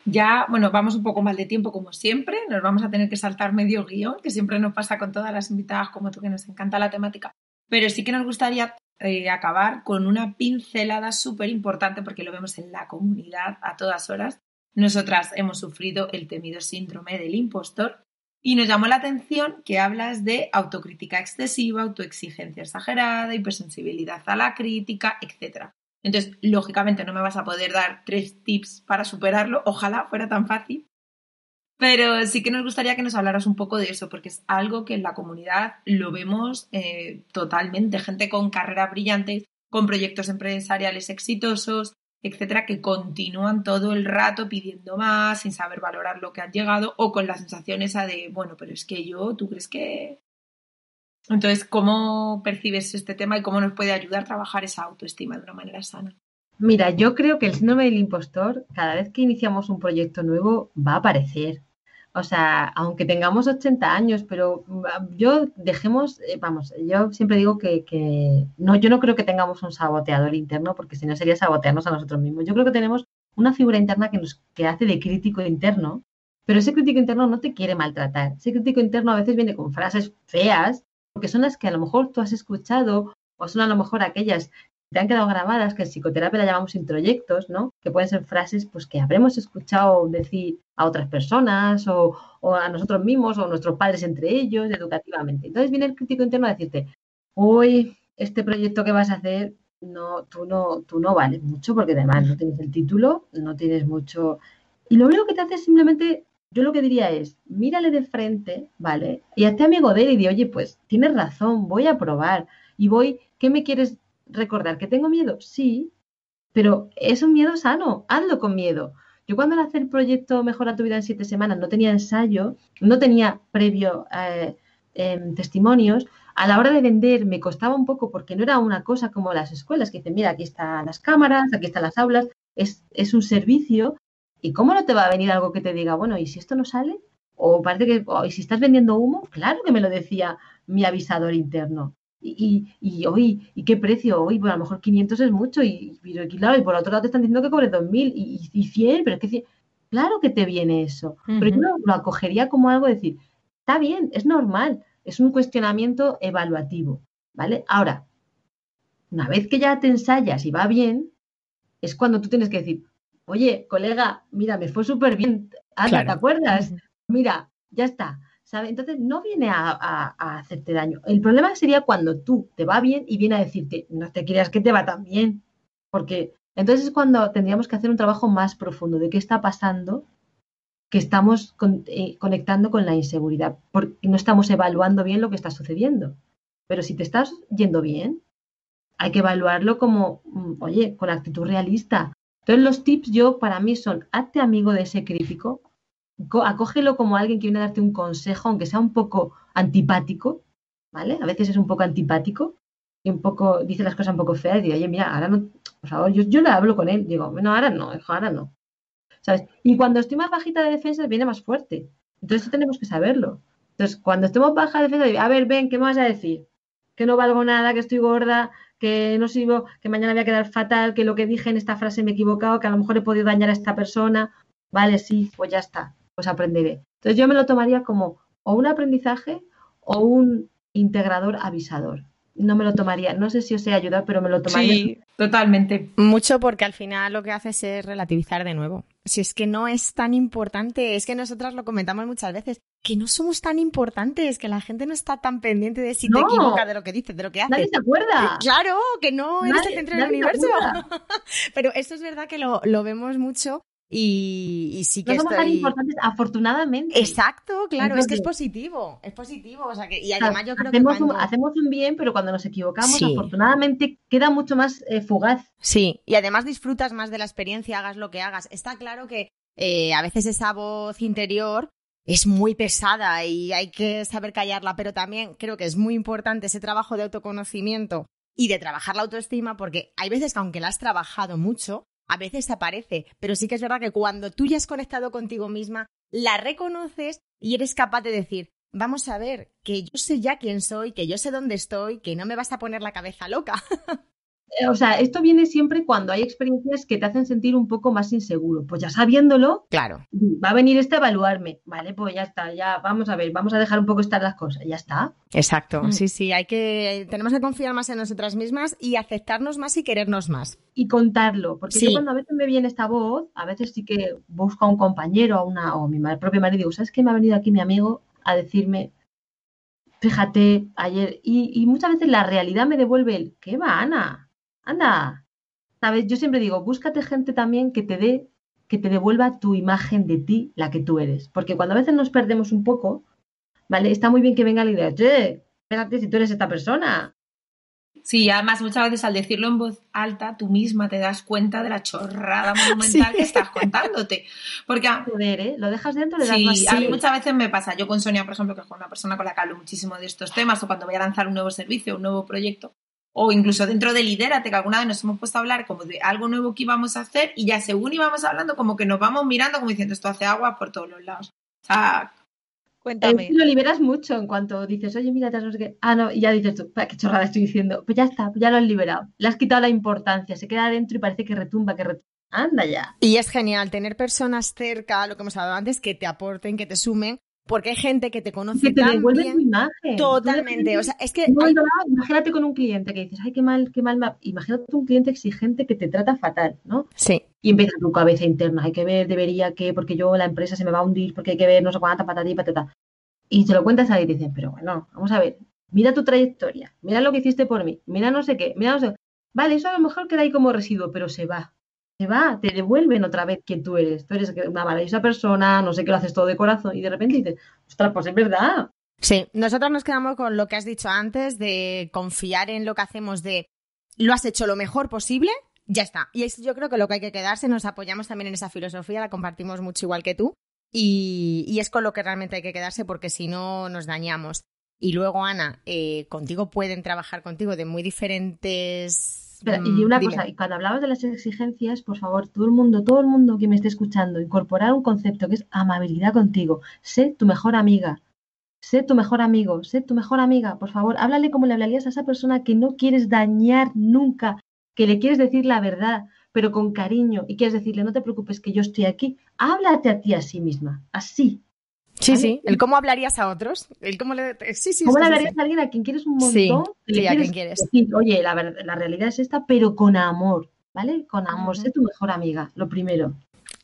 Ya, bueno, vamos un poco mal de tiempo como siempre, nos vamos a tener que saltar medio guion, que siempre nos pasa con todas las invitadas como tú que nos encanta la temática, pero sí que nos gustaría eh, acabar con una pincelada súper importante porque lo vemos en la comunidad a todas horas. Nosotras hemos sufrido el temido síndrome del impostor y nos llamó la atención que hablas de autocrítica excesiva, autoexigencia exagerada, hipersensibilidad a la crítica, etc. Entonces, lógicamente no me vas a poder dar tres tips para superarlo, ojalá fuera tan fácil, pero sí que nos gustaría que nos hablaras un poco de eso, porque es algo que en la comunidad lo vemos eh, totalmente, gente con carreras brillantes, con proyectos empresariales exitosos, etcétera, que continúan todo el rato pidiendo más, sin saber valorar lo que han llegado, o con la sensación esa de, bueno, pero es que yo, ¿tú crees que...? Entonces, ¿cómo percibes este tema y cómo nos puede ayudar a trabajar esa autoestima de una manera sana? Mira, yo creo que el síndrome del impostor, cada vez que iniciamos un proyecto nuevo, va a aparecer. O sea, aunque tengamos 80 años, pero mm, yo dejemos, eh, vamos, yo siempre digo que, no, yo no creo que tengamos un saboteador interno, porque si no sería sabotearnos a nosotros mismos. Yo creo que tenemos una figura interna que nos que hace de crítico interno, pero ese crítico interno no te quiere maltratar. Ese crítico interno a veces viene con frases feas, porque son las que a lo mejor tú has escuchado o son a lo mejor aquellas te han quedado grabadas, que en psicoterapia la llamamos introyectos, ¿no? Que pueden ser frases pues que habremos escuchado decir a otras personas o, a nosotros mismos o a nuestros padres entre ellos, educativamente. Entonces viene el crítico interno a decirte, hoy este proyecto que vas a hacer, no, tú no, tú no vales mucho porque además no tienes el título, no tienes mucho. Y lo único que te hace es simplemente, yo lo que diría es, mírale de frente, ¿vale? Y hazte amigo de él y di, oye, pues tienes razón, voy a probar y voy, ¿qué me quieres recordar que tengo miedo, sí, pero es un miedo sano, hazlo con miedo. Yo cuando hacer el proyecto Mejora tu vida en siete semanas no tenía ensayo, no tenía previo eh, em, testimonios, a la hora de vender me costaba un poco porque no era una cosa como las escuelas que dicen, mira, aquí están las cámaras, aquí están las aulas, es, es un servicio y cómo no te va a venir algo que te diga, bueno, ¿y si esto no sale? O parece que, ¿y si estás vendiendo humo? Claro que me lo decía mi avisador interno y, y, hoy, ¿y qué precio? Hoy, pues a lo mejor 500 es mucho, y, y, claro, y por otro lado te están diciendo que cobres 2.000 y, y 100, pero es que claro que te viene eso. Pero yo lo, acogería como algo de decir, está bien, es normal, es un cuestionamiento evaluativo, ¿vale? Ahora, una vez que ya te ensayas y va bien, es cuando tú tienes que decir, oye, colega, mira, me fue súper bien, ¿te acuerdas? Mira, ya está entonces no viene a, hacerte daño. El problema sería cuando tú te va bien y viene a decirte, no te creas que te va tan bien, porque entonces es cuando tendríamos que hacer un trabajo más profundo de qué está pasando, que estamos eh, conectando con la inseguridad, porque no estamos evaluando bien lo que está sucediendo. Pero si te estás yendo bien, hay que evaluarlo como, mm, oye, con actitud realista. Entonces los tips yo para mí son, hazte amigo de ese crítico, acógelo como alguien que viene a darte un consejo, aunque sea un poco antipático, ¿vale? A veces es un poco antipático y un poco, dice las cosas un poco feas y digo, oye, mira, ahora no, por favor, yo, yo le hablo con él, digo, no, ahora no, ahora no. ¿Sabes? Y cuando estoy más bajita de defensa, viene más fuerte. Entonces tenemos que saberlo. Entonces, cuando estemos baja de defensa, a ver, ven, ¿qué me vas a decir? Que no valgo nada, que estoy gorda, que no sirvo, que mañana voy a quedar fatal, que lo que dije en esta frase me he equivocado, que a lo mejor he podido dañar a esta persona. Vale, sí, pues ya está pues aprenderé. Entonces yo me lo tomaría como o un aprendizaje o un integrador avisador. No me lo tomaría, no sé si os he ayudado, pero me lo tomaría. Sí, totalmente. Mucho porque al final lo que haces es relativizar de nuevo. Si es que no es tan importante, es que nosotras lo comentamos muchas veces, que no somos tan importantes, que la gente no está tan pendiente de si te equivocas de lo que dices, de lo que haces. Nadie se acuerda. Claro, que no eres el centro del universo. Pero eso es verdad que lo, lo vemos mucho y, sí que no somos tan importantes, afortunadamente. Exacto, claro, es que es positivo, es positivo. O sea que, y además yo creo hacemos que. Un, hacemos un bien, pero cuando nos equivocamos, afortunadamente queda mucho más eh, fugaz. Sí, y además disfrutas más de la experiencia, hagas lo que hagas. Está claro que eh, a veces esa voz interior es muy pesada y hay que saber callarla, pero también creo que es muy importante ese trabajo de autoconocimiento y de trabajar la autoestima, porque hay veces que aunque la has trabajado mucho, a veces aparece, pero sí que es verdad que cuando tú ya has conectado contigo misma, la reconoces y eres capaz de decir, vamos a ver, que yo sé ya quién soy, que yo sé dónde estoy, que no me vas a poner la cabeza loca. Eh, o sea, esto viene siempre cuando hay experiencias que te hacen sentir un poco más inseguro. Pues ya sabiéndolo, claro. va a venir este a evaluarme. Vale, pues ya está, ya vamos a ver, vamos a dejar un poco estar las cosas, ya está. Exacto, mm. sí, sí, hay que, tenemos que confiar más en nosotras mismas y aceptarnos más y querernos más. Y contarlo, porque yo cuando a veces me viene esta voz, a veces sí que busco a un compañero a una, o a mi propio marido, digo, ¿sabes qué me ha venido aquí mi amigo a decirme, fíjate, ayer, y, y muchas veces la realidad me devuelve el, ¿qué va, Ana? Anda, ¿sabes? Yo siempre digo, búscate gente también que te dé, que te devuelva tu imagen de ti, la que tú eres. Porque cuando a veces nos perdemos un poco, ¿vale? Está muy bien que venga la idea, che, espérate si tú eres esta persona. Sí, además muchas veces al decirlo en voz alta, tú misma te das cuenta de la chorrada monumental que estás contándote. Porque Joder, ¿eh? lo dejas dentro, le das sí, a mí muchas veces me pasa. Yo con Sonia, por ejemplo, que es una persona con la que hablo muchísimo de estos temas, o cuando voy a lanzar un nuevo servicio, un nuevo proyecto, o incluso dentro de Lidérate, que alguna vez nos hemos puesto a hablar como de algo nuevo que íbamos a hacer y ya según íbamos hablando como que nos vamos mirando como diciendo esto hace agua por todos los lados. O sea, cuéntame. lo liberas mucho en cuanto dices, oye, mira, no sé qué. Ah, no, y ya dices tú, qué chorrada estoy diciendo. Pues ya está, ya lo has liberado. Le has quitado la importancia, se queda adentro y parece que retumba, que retumba. Anda ya. Y es genial tener personas cerca, lo que hemos hablado antes, que te aporten, que te sumen, porque hay gente que te conoce que te tan devuelve bien. tu imagen. Totalmente. O sea, es que No, hay- imagínate con un cliente que dices, ay, qué mal, qué mal. me ha-". Imagínate un cliente exigente que te trata fatal, ¿no? Sí, Y empieza tu cabeza interna, hay que ver, debería que, porque yo la empresa se me va a hundir, porque hay que ver, no sé cuánta patatí, patata. Y te lo cuentas ahí y te dicen, pero bueno, vamos a ver, mira tu trayectoria, mira lo que hiciste por mí, mira no sé qué, mira no sé Vale, eso a lo mejor queda ahí como residuo, pero se va. Se va, te devuelven otra vez quién tú eres. Tú eres una maravillosa persona, no sé qué lo haces todo de corazón, y de repente dices, ostras, pues es verdad. Sí, nosotros nos quedamos con lo que has dicho antes de confiar en lo que hacemos, de lo has hecho lo mejor posible, ya está. Y es yo creo que lo que hay que quedarse, nos apoyamos también en esa filosofía, la compartimos mucho igual que tú, y, y es con lo que realmente hay que quedarse porque si no nos dañamos. Y luego, Ana, eh, contigo pueden trabajar contigo de muy diferentes... Espera, mm, y una dime. cosa, y cuando hablabas de las exigencias, por favor, todo el mundo, todo el mundo que me esté escuchando, incorporar un concepto que es amabilidad contigo. Sé tu mejor amiga. Sé tu mejor amigo, sé tu mejor amiga, por favor, háblale como le hablarías a esa persona que no quieres dañar nunca, que le quieres decir la verdad, pero con cariño, y quieres decirle, no te preocupes que yo estoy aquí, háblate a ti a sí misma, así. Sí, ¿vale? sí, el cómo hablarías a otros, el cómo le... Sí, sí, ¿Cómo sí, le sí, hablarías sí. a alguien a quien quieres un montón? Sí, a quien quieres. decir, oye, la, ver- la realidad es esta, pero con amor, ¿vale? Con amor, sé tu mejor amiga, lo primero.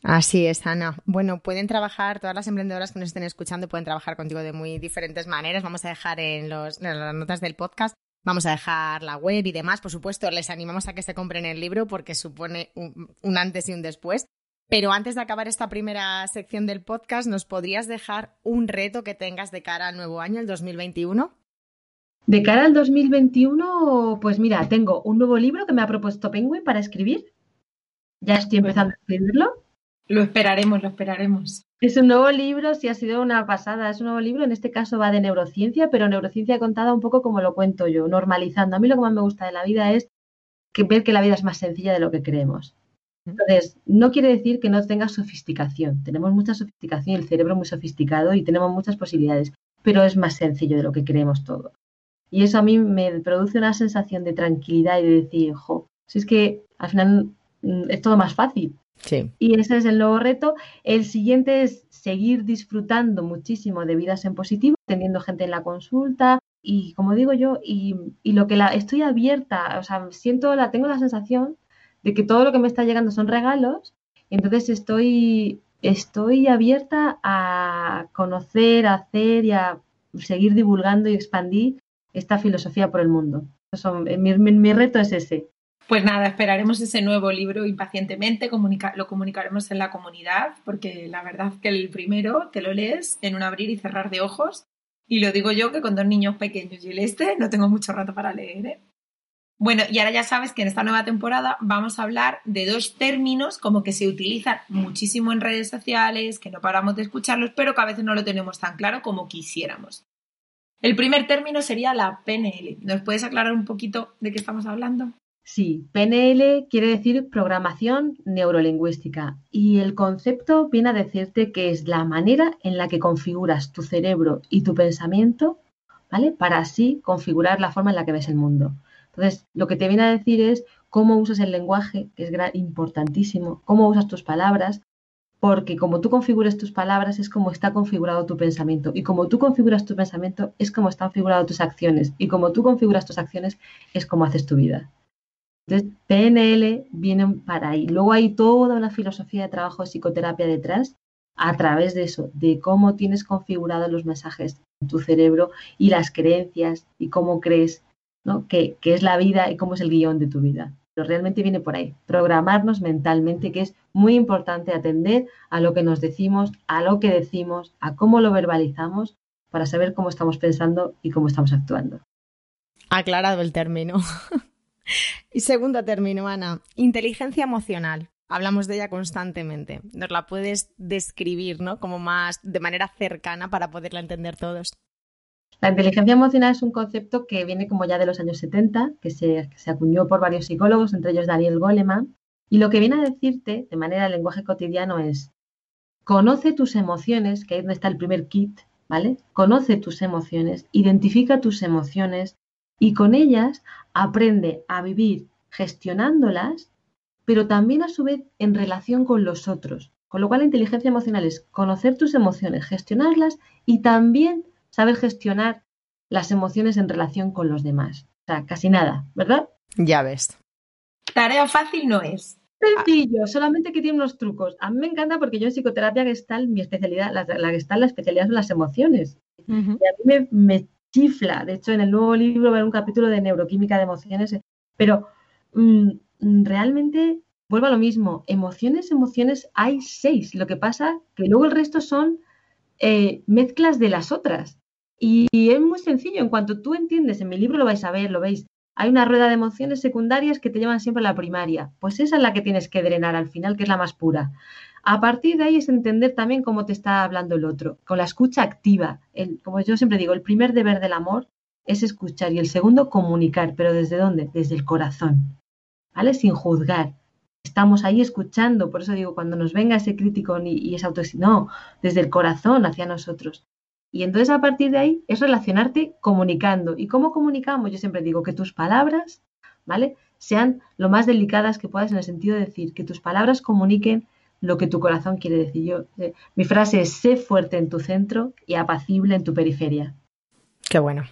Así es, Ana. Bueno, pueden trabajar, todas las emprendedoras que nos estén escuchando pueden trabajar contigo de muy diferentes maneras. Vamos a dejar en, los, en las notas del podcast, vamos a dejar la web y demás. Por supuesto, les animamos a que se compren el libro porque supone un, un antes y un después. Pero antes de acabar esta primera sección del podcast, ¿nos podrías dejar un reto que tengas de cara al nuevo año, el 2021? De cara al 2021, pues mira, tengo un nuevo libro que me ha propuesto Penguin para escribir. Ya estoy empezando a escribirlo. Lo esperaremos, lo esperaremos. Es un nuevo libro, sí ha sido una pasada. Es un nuevo libro, en este caso va de neurociencia, pero neurociencia contada un poco como lo cuento yo, normalizando. A mí lo que más me gusta de la vida es que ver que la vida es más sencilla de lo que creemos. Entonces, no quiere decir que no tenga sofisticación. Tenemos mucha sofisticación, el cerebro muy sofisticado y tenemos muchas posibilidades, pero es más sencillo de lo que creemos todo. Y eso a mí me produce una sensación de tranquilidad y de decir, jo, si es que al final mm, es todo más fácil. Sí. Y ese es el nuevo reto. El siguiente es seguir disfrutando muchísimo de vidas en positivo, teniendo gente en la consulta y como digo yo, y, y lo que la estoy abierta, o sea, siento la, tengo la sensación de que todo lo que me está llegando son regalos, entonces estoy, estoy abierta a conocer, a hacer y a seguir divulgando y expandir esta filosofía por el mundo. Mi, mi reto es ese. Pues nada, esperaremos ese nuevo libro impacientemente, comunica lo comunicaremos en la comunidad, porque la verdad que el primero te lo lees en un abrir y cerrar de ojos, y lo digo yo que con dos niños pequeños y el este no tengo mucho rato para leer. ¿eh? Bueno, y ahora ya sabes que en esta nueva temporada vamos a hablar de dos términos como que se utilizan muchísimo en redes sociales, que no paramos de escucharlos, pero que a veces no lo tenemos tan claro como quisiéramos. El primer término sería la PNL. ¿Nos puedes aclarar un poquito de qué estamos hablando? Sí, PNL quiere decir programación neurolingüística y el concepto viene a decirte que es la manera en la que configuras tu cerebro y tu pensamiento, ¿vale? Para así configurar la forma en la que ves el mundo. Entonces, lo que te viene a decir es cómo usas el lenguaje, que es importantísimo, cómo usas tus palabras, porque como tú configures tus palabras es como está configurado tu pensamiento y como tú configuras tu pensamiento es como están configuradas tus acciones y como tú configuras tus acciones es como haces tu vida. Entonces, PNL viene para ahí. Luego hay toda una filosofía de trabajo de psicoterapia detrás a través de eso, de cómo tienes configurados los mensajes en tu cerebro y las creencias y cómo crees ¿no? que, es la vida y cómo es el guion de tu vida. Pero realmente viene por ahí, programarnos mentalmente, que es muy importante atender a lo que nos decimos, a lo que decimos, a cómo lo verbalizamos, para saber cómo estamos pensando y cómo estamos actuando. Aclarado el término. y segundo término, Ana, inteligencia emocional. Hablamos de ella constantemente. Nos la puedes describir, ¿no? Como más de manera cercana para poderla entender todos. La inteligencia emocional es un concepto que viene como ya de los años 70, que se, acuñó por varios psicólogos, entre ellos Daniel Goleman, y lo que viene a decirte de manera de lenguaje cotidiano es, conoce tus emociones, que ahí es donde está el primer kit, ¿vale? Conoce tus emociones, identifica tus emociones y con ellas aprende a vivir gestionándolas, pero también a su vez en relación con los otros. Con lo cual la inteligencia emocional es conocer tus emociones, gestionarlas y también saber gestionar las emociones en relación con los demás. O sea, casi nada, ¿verdad? Ya ves. Tarea fácil no es. Sencillo, solamente que tiene unos trucos. A mí me encanta porque yo en psicoterapia gestal, mi especialidad, la, la gestal, la especialidad son las emociones. Y a mí me, chifla. De hecho, en el nuevo libro va a haber un capítulo de neuroquímica de emociones. Pero mm, realmente vuelvo a lo mismo. Emociones, emociones, hay seis. Lo que pasa que luego el resto son eh, mezclas de las otras. Y es muy sencillo. En cuanto tú entiendes, en mi libro lo vais a ver, lo veis hay una rueda de emociones secundarias que te llevan siempre a la primaria. Pues esa es la que tienes que drenar al final, que es la más pura. A partir de ahí es entender también cómo te está hablando el otro, con la escucha activa. como yo siempre digo, el primer deber del amor es escuchar y el segundo comunicar, pero ¿desde dónde? Desde el corazón, ¿vale? Sin juzgar. Estamos ahí escuchando, por eso digo, cuando nos venga ese crítico y, y esa autoestima, no, desde el corazón hacia nosotros. Y entonces a partir de ahí es relacionarte comunicando. ¿Y cómo comunicamos? Yo siempre digo que tus palabras, ¿vale? Sean lo más delicadas que puedas en el sentido de decir que tus palabras comuniquen lo que tu corazón quiere decir. Yo, eh, mi frase es sé fuerte en tu centro y apacible en tu periferia. Qué bueno.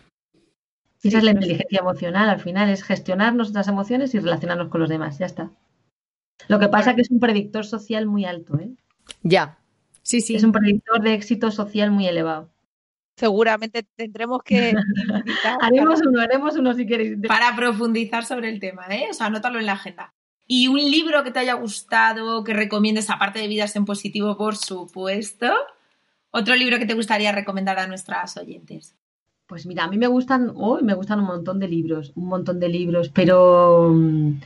Esa es la inteligencia emocional, al final es gestionar nuestras emociones y relacionarnos con los demás, ya está. Lo que pasa es que es un predictor social muy alto, ¿eh? Ya, sí, sí. Es un predictor de éxito social muy elevado seguramente tendremos que haremos uno, haremos uno si queréis. Para profundizar sobre el tema, ¿eh? O sea, anótalo en la agenda. Y un libro que te haya gustado, que recomiendes, aparte de Vidas en Positivo, por supuesto. Otro libro que te gustaría recomendar a nuestras oyentes. Pues mira, a mí me gustan, hoy me gustan un montón de libros, un montón de libros, pero mm,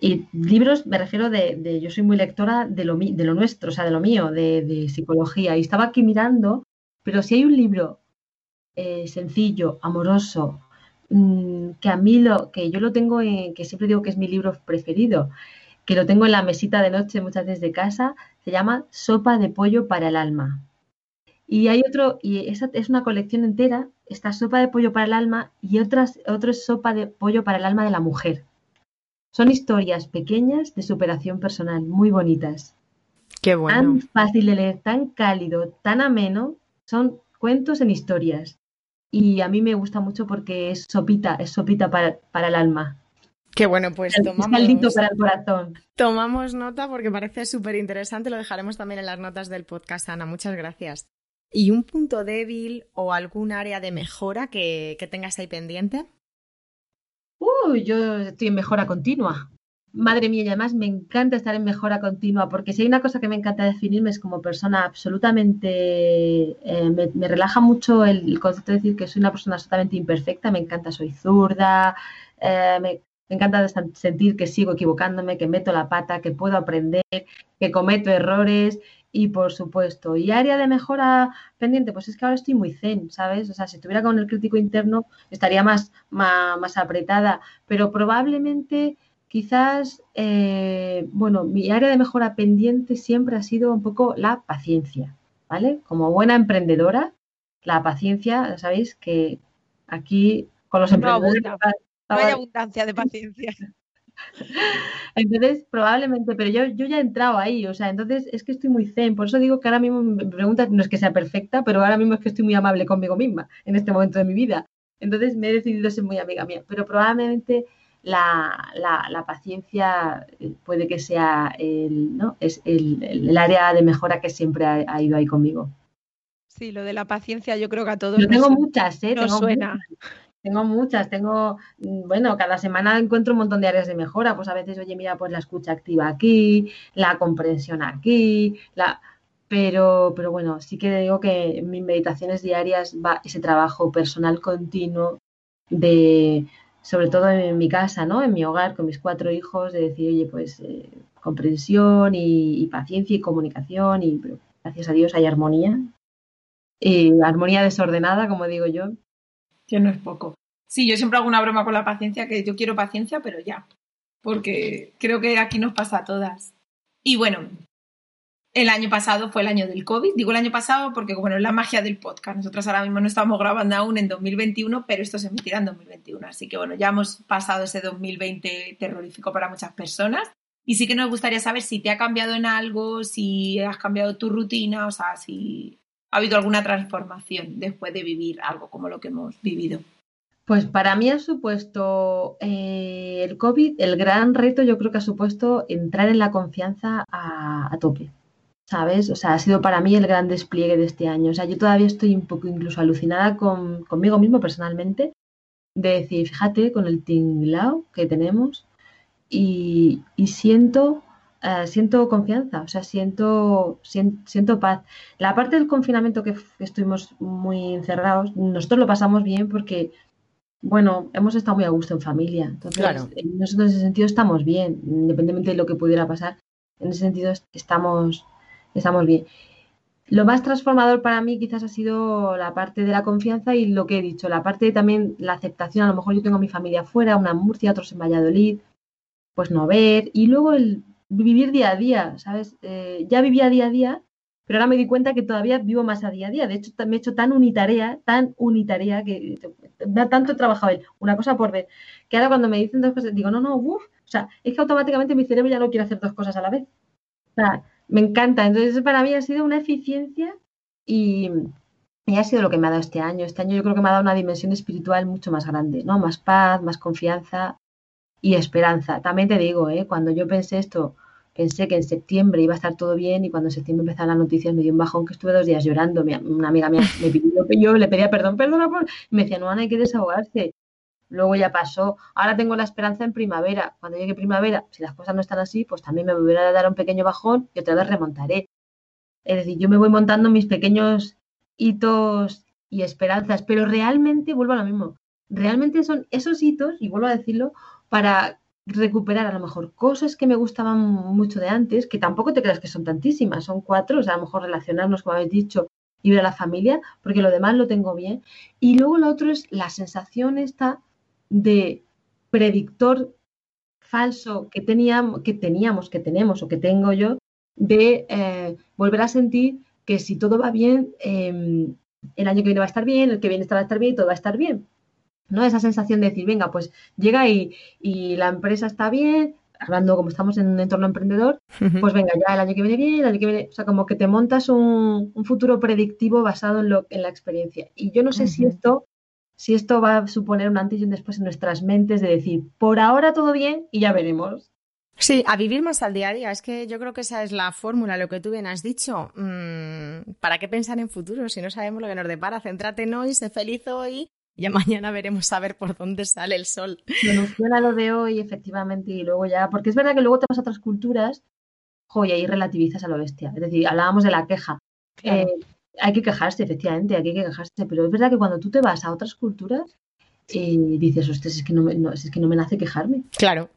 y libros, me refiero de, yo soy muy lectora de lo, de lo nuestro, o sea, de lo mío, de, de, psicología. Y estaba aquí mirando, pero si hay un libro eh, sencillo, amoroso, mm, que a mí lo, que yo lo tengo, en, que siempre digo que es mi libro preferido, que lo tengo en la mesita de noche muchas veces de casa, se llama Sopa de pollo para el alma. Y hay otro, y esa es una colección entera, esta sopa de pollo para el alma y otras, otro es sopa de pollo para el alma de la mujer. Son historias pequeñas de superación personal, muy bonitas. Qué bueno. Tan fácil de leer, tan cálido, tan ameno. Son cuentos en historias y a mí me gusta mucho porque es sopita, es sopita para, para el alma. Qué bueno, pues tomamos, para el corazón. tomamos nota porque parece súper interesante. Lo dejaremos también en las notas del podcast, Ana. Muchas gracias. ¿Y un punto débil o algún área de mejora que, que tengas ahí pendiente? Uy, yo estoy en mejora continua madre mía, y además me encanta estar en mejora continua, porque si hay una cosa que me encanta definirme es como persona absolutamente, eh, me, relaja mucho el, concepto de decir que soy una persona absolutamente imperfecta, me encanta, soy zurda, eh, me, encanta sentir que sigo equivocándome, que meto la pata, que puedo aprender, que cometo errores y por supuesto, y área de mejora pendiente, pues es que ahora estoy muy zen, ¿sabes? O sea, si estuviera con el crítico interno estaría más, más apretada, pero probablemente Quizás, eh, bueno, mi área de mejora pendiente siempre ha sido un poco la paciencia, ¿vale? Como buena emprendedora, la paciencia, sabéis que aquí con los emprendedores... no hay abundancia de paciencia. Entonces, probablemente, pero yo, yo ya he entrado ahí, o sea, entonces es que estoy muy zen, por eso digo que ahora mismo me preguntas, no es que sea perfecta, pero ahora mismo es que estoy muy amable conmigo misma en este momento de mi vida. Entonces me he decidido ser muy amiga mía, pero probablemente la, la, paciencia eh, puede que sea el, ¿no? es el, área de mejora que siempre ha, ido ahí conmigo. Sí, lo de la paciencia yo creo que a todos. Yo tengo muchas, ¿eh? tengo suena. Muchas, tengo muchas, tengo, mm, bueno, cada semana encuentro un montón de áreas de mejora, pues a veces, oye, mira, pues la escucha activa aquí, la comprensión aquí, la... Pero, pero bueno, sí que digo que en mis meditaciones diarias va ese trabajo personal continuo de sobre todo en mi casa, ¿no? En mi hogar, con mis cuatro hijos, de decir, oye, pues eh, comprensión y, paciencia y comunicación y gracias a Dios hay armonía. Y armonía desordenada, como digo yo. Que no es poco. Sí, yo siempre hago una broma con la paciencia, que yo quiero paciencia, pero ya. Porque creo que aquí nos pasa a todas. Y bueno, el año pasado fue el año del COVID. Digo el año pasado porque, bueno, es la magia del podcast. Nosotros ahora mismo no estamos grabando aún en 2021, pero esto se emitirá en 2021. Así que, bueno, ya hemos pasado ese 2020 terrorífico para muchas personas. Y sí que nos gustaría saber si te ha cambiado en algo, si has cambiado tu rutina, o sea, si ha habido alguna transformación después de vivir algo como lo que hemos vivido. Pues para mí ha supuesto eh, el COVID, el gran reto yo creo que ha supuesto entrar en la confianza a, tope, ¿sabes? O sea, ha sido para mí el gran despliegue de este año. O sea, yo todavía estoy un poco incluso alucinada con, conmigo mismo personalmente de decir, fíjate, con el tinglao que tenemos y, siento, eh, siento confianza, o sea, siento, siento, paz. La parte del confinamiento que estuvimos muy encerrados, nosotros lo pasamos bien porque bueno, hemos estado muy a gusto en familia. Entonces, nosotros en ese sentido estamos bien, independientemente de lo que pudiera pasar. En ese sentido estamos, estamos bien. Lo más transformador para mí quizás ha sido la parte de la confianza y lo que he dicho, la parte de también la aceptación. A lo mejor yo tengo a mi familia afuera, una en Murcia, otros en Valladolid, pues no ver. Y luego el vivir día a día, ¿sabes? Eh, ya vivía día a día pero ahora me di cuenta que todavía vivo más a día a día. De hecho, me he hecho tan unitarea, tan unitarea, que tanto he trabajado él, una cosa por vez, que ahora cuando me dicen dos cosas, digo, no, no, uff, o sea, es que automáticamente mi cerebro ya no quiere hacer dos cosas a la vez. O sea, me encanta. Entonces, para mí ha sido una eficiencia y, y ha sido lo que me ha dado este año. Este año yo creo que me ha dado una dimensión espiritual mucho más grande, ¿no? Más paz, más confianza y esperanza. También te digo, ¿eh? cuando yo pensé esto, pensé que en septiembre iba a estar todo bien y cuando en septiembre empezaron las noticias me dio un bajón que estuve dos días llorando. una amiga mía me pidió, yo le pedía perdón, perdona por... me decía, no, Ana, hay que desahogarse. Luego ya pasó. Ahora tengo la esperanza en primavera. Cuando llegue primavera, si las cosas no están así, pues también me volverá a dar un pequeño bajón y otra vez remontaré. Es decir, yo me voy montando mis pequeños hitos y esperanzas, pero realmente vuelvo a lo mismo. Realmente son esos hitos, y vuelvo a decirlo, para recuperar a lo mejor cosas que me gustaban mucho de antes, que tampoco te creas que son tantísimas, son cuatro, o sea, a lo mejor relacionarnos, como habéis dicho, y ver a la familia, porque lo demás lo tengo bien. Y luego lo otro es la sensación esta de predictor falso que teníamos, que teníamos, que tenemos o que tengo yo, de eh, volver a sentir que si todo va bien, em, el año que viene va a estar bien, el que viene va a estar bien y todo va a estar bien. ¿no? Esa sensación de decir, venga, pues llega y, y la empresa está bien, hablando como estamos en un entorno emprendedor, pues venga, ya el año que viene bien, el año que viene, o sea, como que te montas un, futuro predictivo basado en, lo, en la experiencia. Y yo no sé si esto si esto va a suponer un antes y un después en nuestras mentes de decir, por ahora todo bien y ya veremos. Sí, a vivir más al día a día. Es que yo creo que esa es la fórmula, lo que tú bien has dicho. Mm, ¿Para qué pensar en futuro si no sabemos lo que nos depara? Céntrate en hoy, sé feliz hoy ya mañana veremos a ver por dónde sale el sol. Soluciona lo de hoy, efectivamente, y luego ya, porque es verdad que luego te vas a otras culturas, joya, y ahí relativizas a lo bestia. Es decir, hablábamos de la queja. Eh, hay que quejarse, efectivamente, hay que quejarse, pero es verdad que cuando tú te vas a otras culturas, eh, dices, ostras, es que no, me, es que no me nace quejarme. Claro.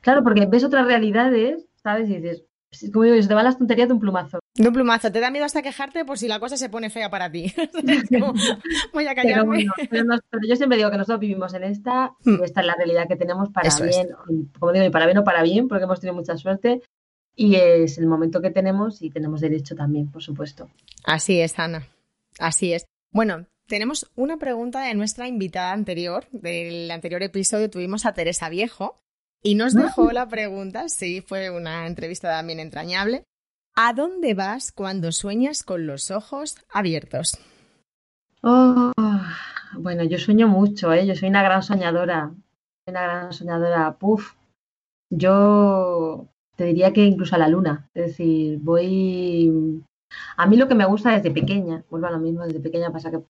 claro, porque ves otras realidades, ¿sabes? Y dices, como digo, se te van las tonterías de un plumazo. De un plumazo. Te da miedo hasta quejarte por si la cosa se pone fea para ti. voy a callarme. Pero, yo siempre digo que nosotros vivimos en esta y hmm. esta es la realidad que tenemos para bien, como digo, y para bien o para bien, porque hemos tenido mucha suerte y es el momento que tenemos y tenemos derecho también, por supuesto. Así es, Ana. Así es. Bueno, tenemos una pregunta de nuestra invitada anterior. Del anterior episodio tuvimos a Teresa Viejo y nos dejó la pregunta, sí, fue una entrevista también entrañable. ¿A dónde vas cuando sueñas con los ojos abiertos? Oh, bueno, yo sueño mucho, ¿eh? Yo soy una gran soñadora. Una gran soñadora. Puf. Yo te diría que incluso a la luna. Es decir, voy. A mí lo que me gusta desde pequeña, vuelvo a lo mismo, desde pequeña pasa que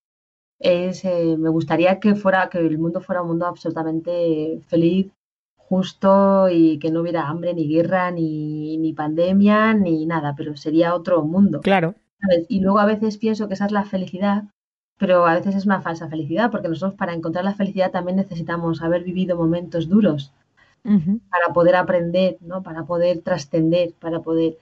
es. Eh, me gustaría que fuera, que el mundo fuera un mundo absolutamente feliz, justo y que no hubiera hambre, ni guerra, ni, ni pandemia, ni nada, pero sería otro mundo. Claro. Y luego a veces pienso que esa es la felicidad, pero a veces es una falsa felicidad, porque nosotros para encontrar la felicidad también necesitamos haber vivido momentos duros para poder aprender, ¿no? Para poder trascender, para poder.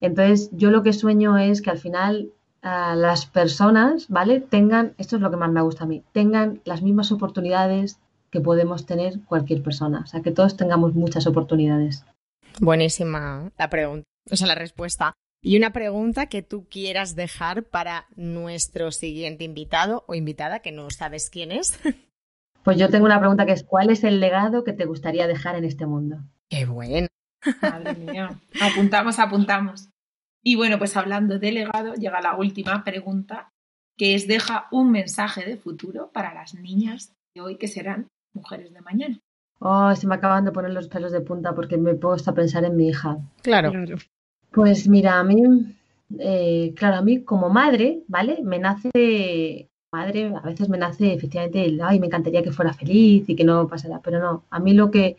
Entonces, yo lo que sueño es que al final las personas, ¿vale? Tengan, esto es lo que más me gusta a mí, tengan las mismas oportunidades que podemos tener cualquier persona. O sea, que todos tengamos muchas oportunidades. Buenísima la pregunta, o sea, la respuesta. Y una pregunta que tú quieras dejar para nuestro siguiente invitado o invitada, que no sabes quién es. Pues yo tengo una pregunta que es, ¿cuál es el legado que te gustaría dejar en este mundo? Qué bueno. Madre mía. Apuntamos, apuntamos. Y bueno, pues hablando de legado, llega la última pregunta, que es deja un mensaje de futuro para las niñas de hoy que serán mujeres de mañana. Oh, se me acaban de poner los pelos de punta porque me he puesto a pensar en mi hija. Claro. Pues mira, a mí, eh, claro, a mí como madre, ¿vale? Me nace, madre, a veces me nace efectivamente el, ay, me encantaría que fuera feliz y que no pasara, pero no, a mí lo que,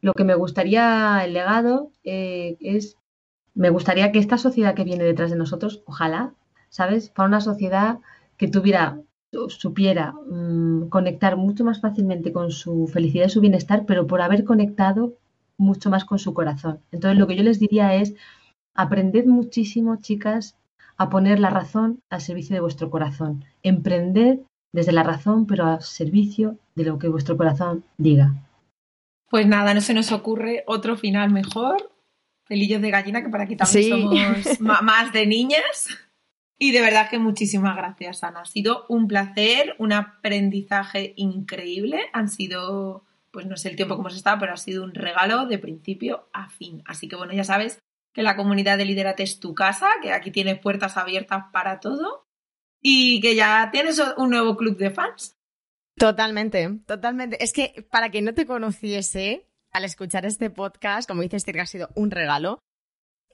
lo que me gustaría, el legado, eh, es, me gustaría que esta sociedad que viene detrás de nosotros, ojalá, ¿sabes? Para una sociedad que tuviera supiera mm, conectar mucho más fácilmente con su felicidad y su bienestar, pero por haber conectado mucho más con su corazón. Entonces, lo que yo les diría es, aprended muchísimo, chicas, a poner la razón al servicio de vuestro corazón. Emprended desde la razón, pero al servicio de lo que vuestro corazón diga. Pues nada, no se nos ocurre otro final mejor. Pelillos de gallina, que para aquí también somos más de niñas. Y de verdad que muchísimas gracias, Ana. Ha sido un placer, un aprendizaje increíble. Han sido, pues no sé el tiempo que hemos estado, pero ha sido un regalo de principio a fin. Así que bueno, ya sabes que la comunidad de Liderate es tu casa, que aquí tienes puertas abiertas para todo y que ya tienes un nuevo club de fans. Totalmente, totalmente. Es que para quien no te conociese, al escuchar este podcast, como dices, que ha sido un regalo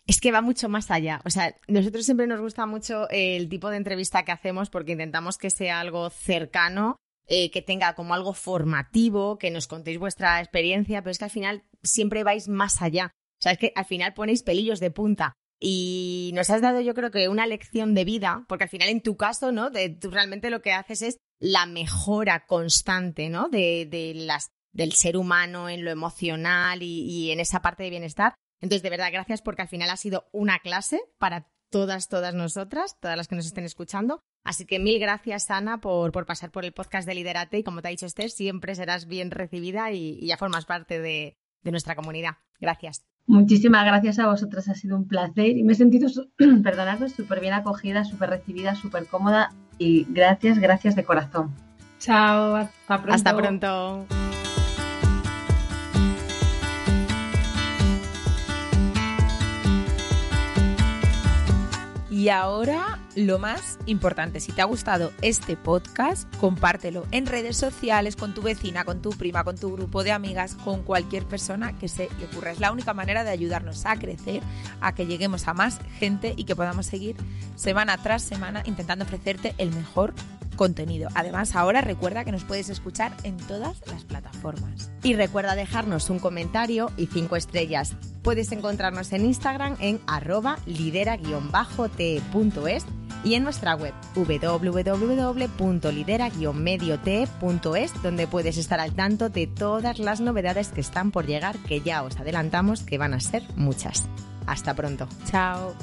es que va mucho más allá. O sea, nosotros siempre nos gusta mucho el tipo de entrevista que hacemos porque intentamos que sea algo cercano, eh, que tenga como algo formativo, que nos contéis vuestra experiencia, pero es que al final siempre vais más allá. O sea, es que al final ponéis pelillos de punta. Y nos has dado, yo creo que una lección de vida, porque al final en tu caso, ¿no? De, tú realmente lo que haces es la mejora constante, ¿no? De, de las, del ser humano en lo emocional y en esa parte de bienestar. Entonces, de verdad, gracias porque al final ha sido una clase para todas, todas nosotras, todas las que nos estén escuchando. Así que mil gracias, Ana, por, por pasar por el podcast de Liderate y como te ha dicho Esther, siempre serás bien recibida y, ya formas parte de, nuestra comunidad. Gracias. Muchísimas gracias a vosotras, ha sido un placer y me he sentido, perdonadme, súper bien acogida, súper recibida, súper cómoda y gracias, gracias de corazón. Chao, hasta pronto. Hasta pronto. Y ahora lo más importante, si te ha gustado este podcast, compártelo en redes sociales con tu vecina, con tu prima, con tu grupo de amigas, con cualquier persona que se le ocurra. Es la única manera de ayudarnos a crecer, a que lleguemos a más gente y que podamos seguir semana tras semana intentando ofrecerte el mejor contenido. Además, ahora recuerda que nos puedes escuchar en todas las plataformas. Y recuerda dejarnos un comentario y cinco estrellas. Puedes encontrarnos en Instagram en arroba lidera-te.es y en nuestra web www.lidera-medio-te.es donde puedes estar al tanto de todas las novedades que están por llegar que ya os adelantamos que van a ser muchas. Hasta pronto. Chao.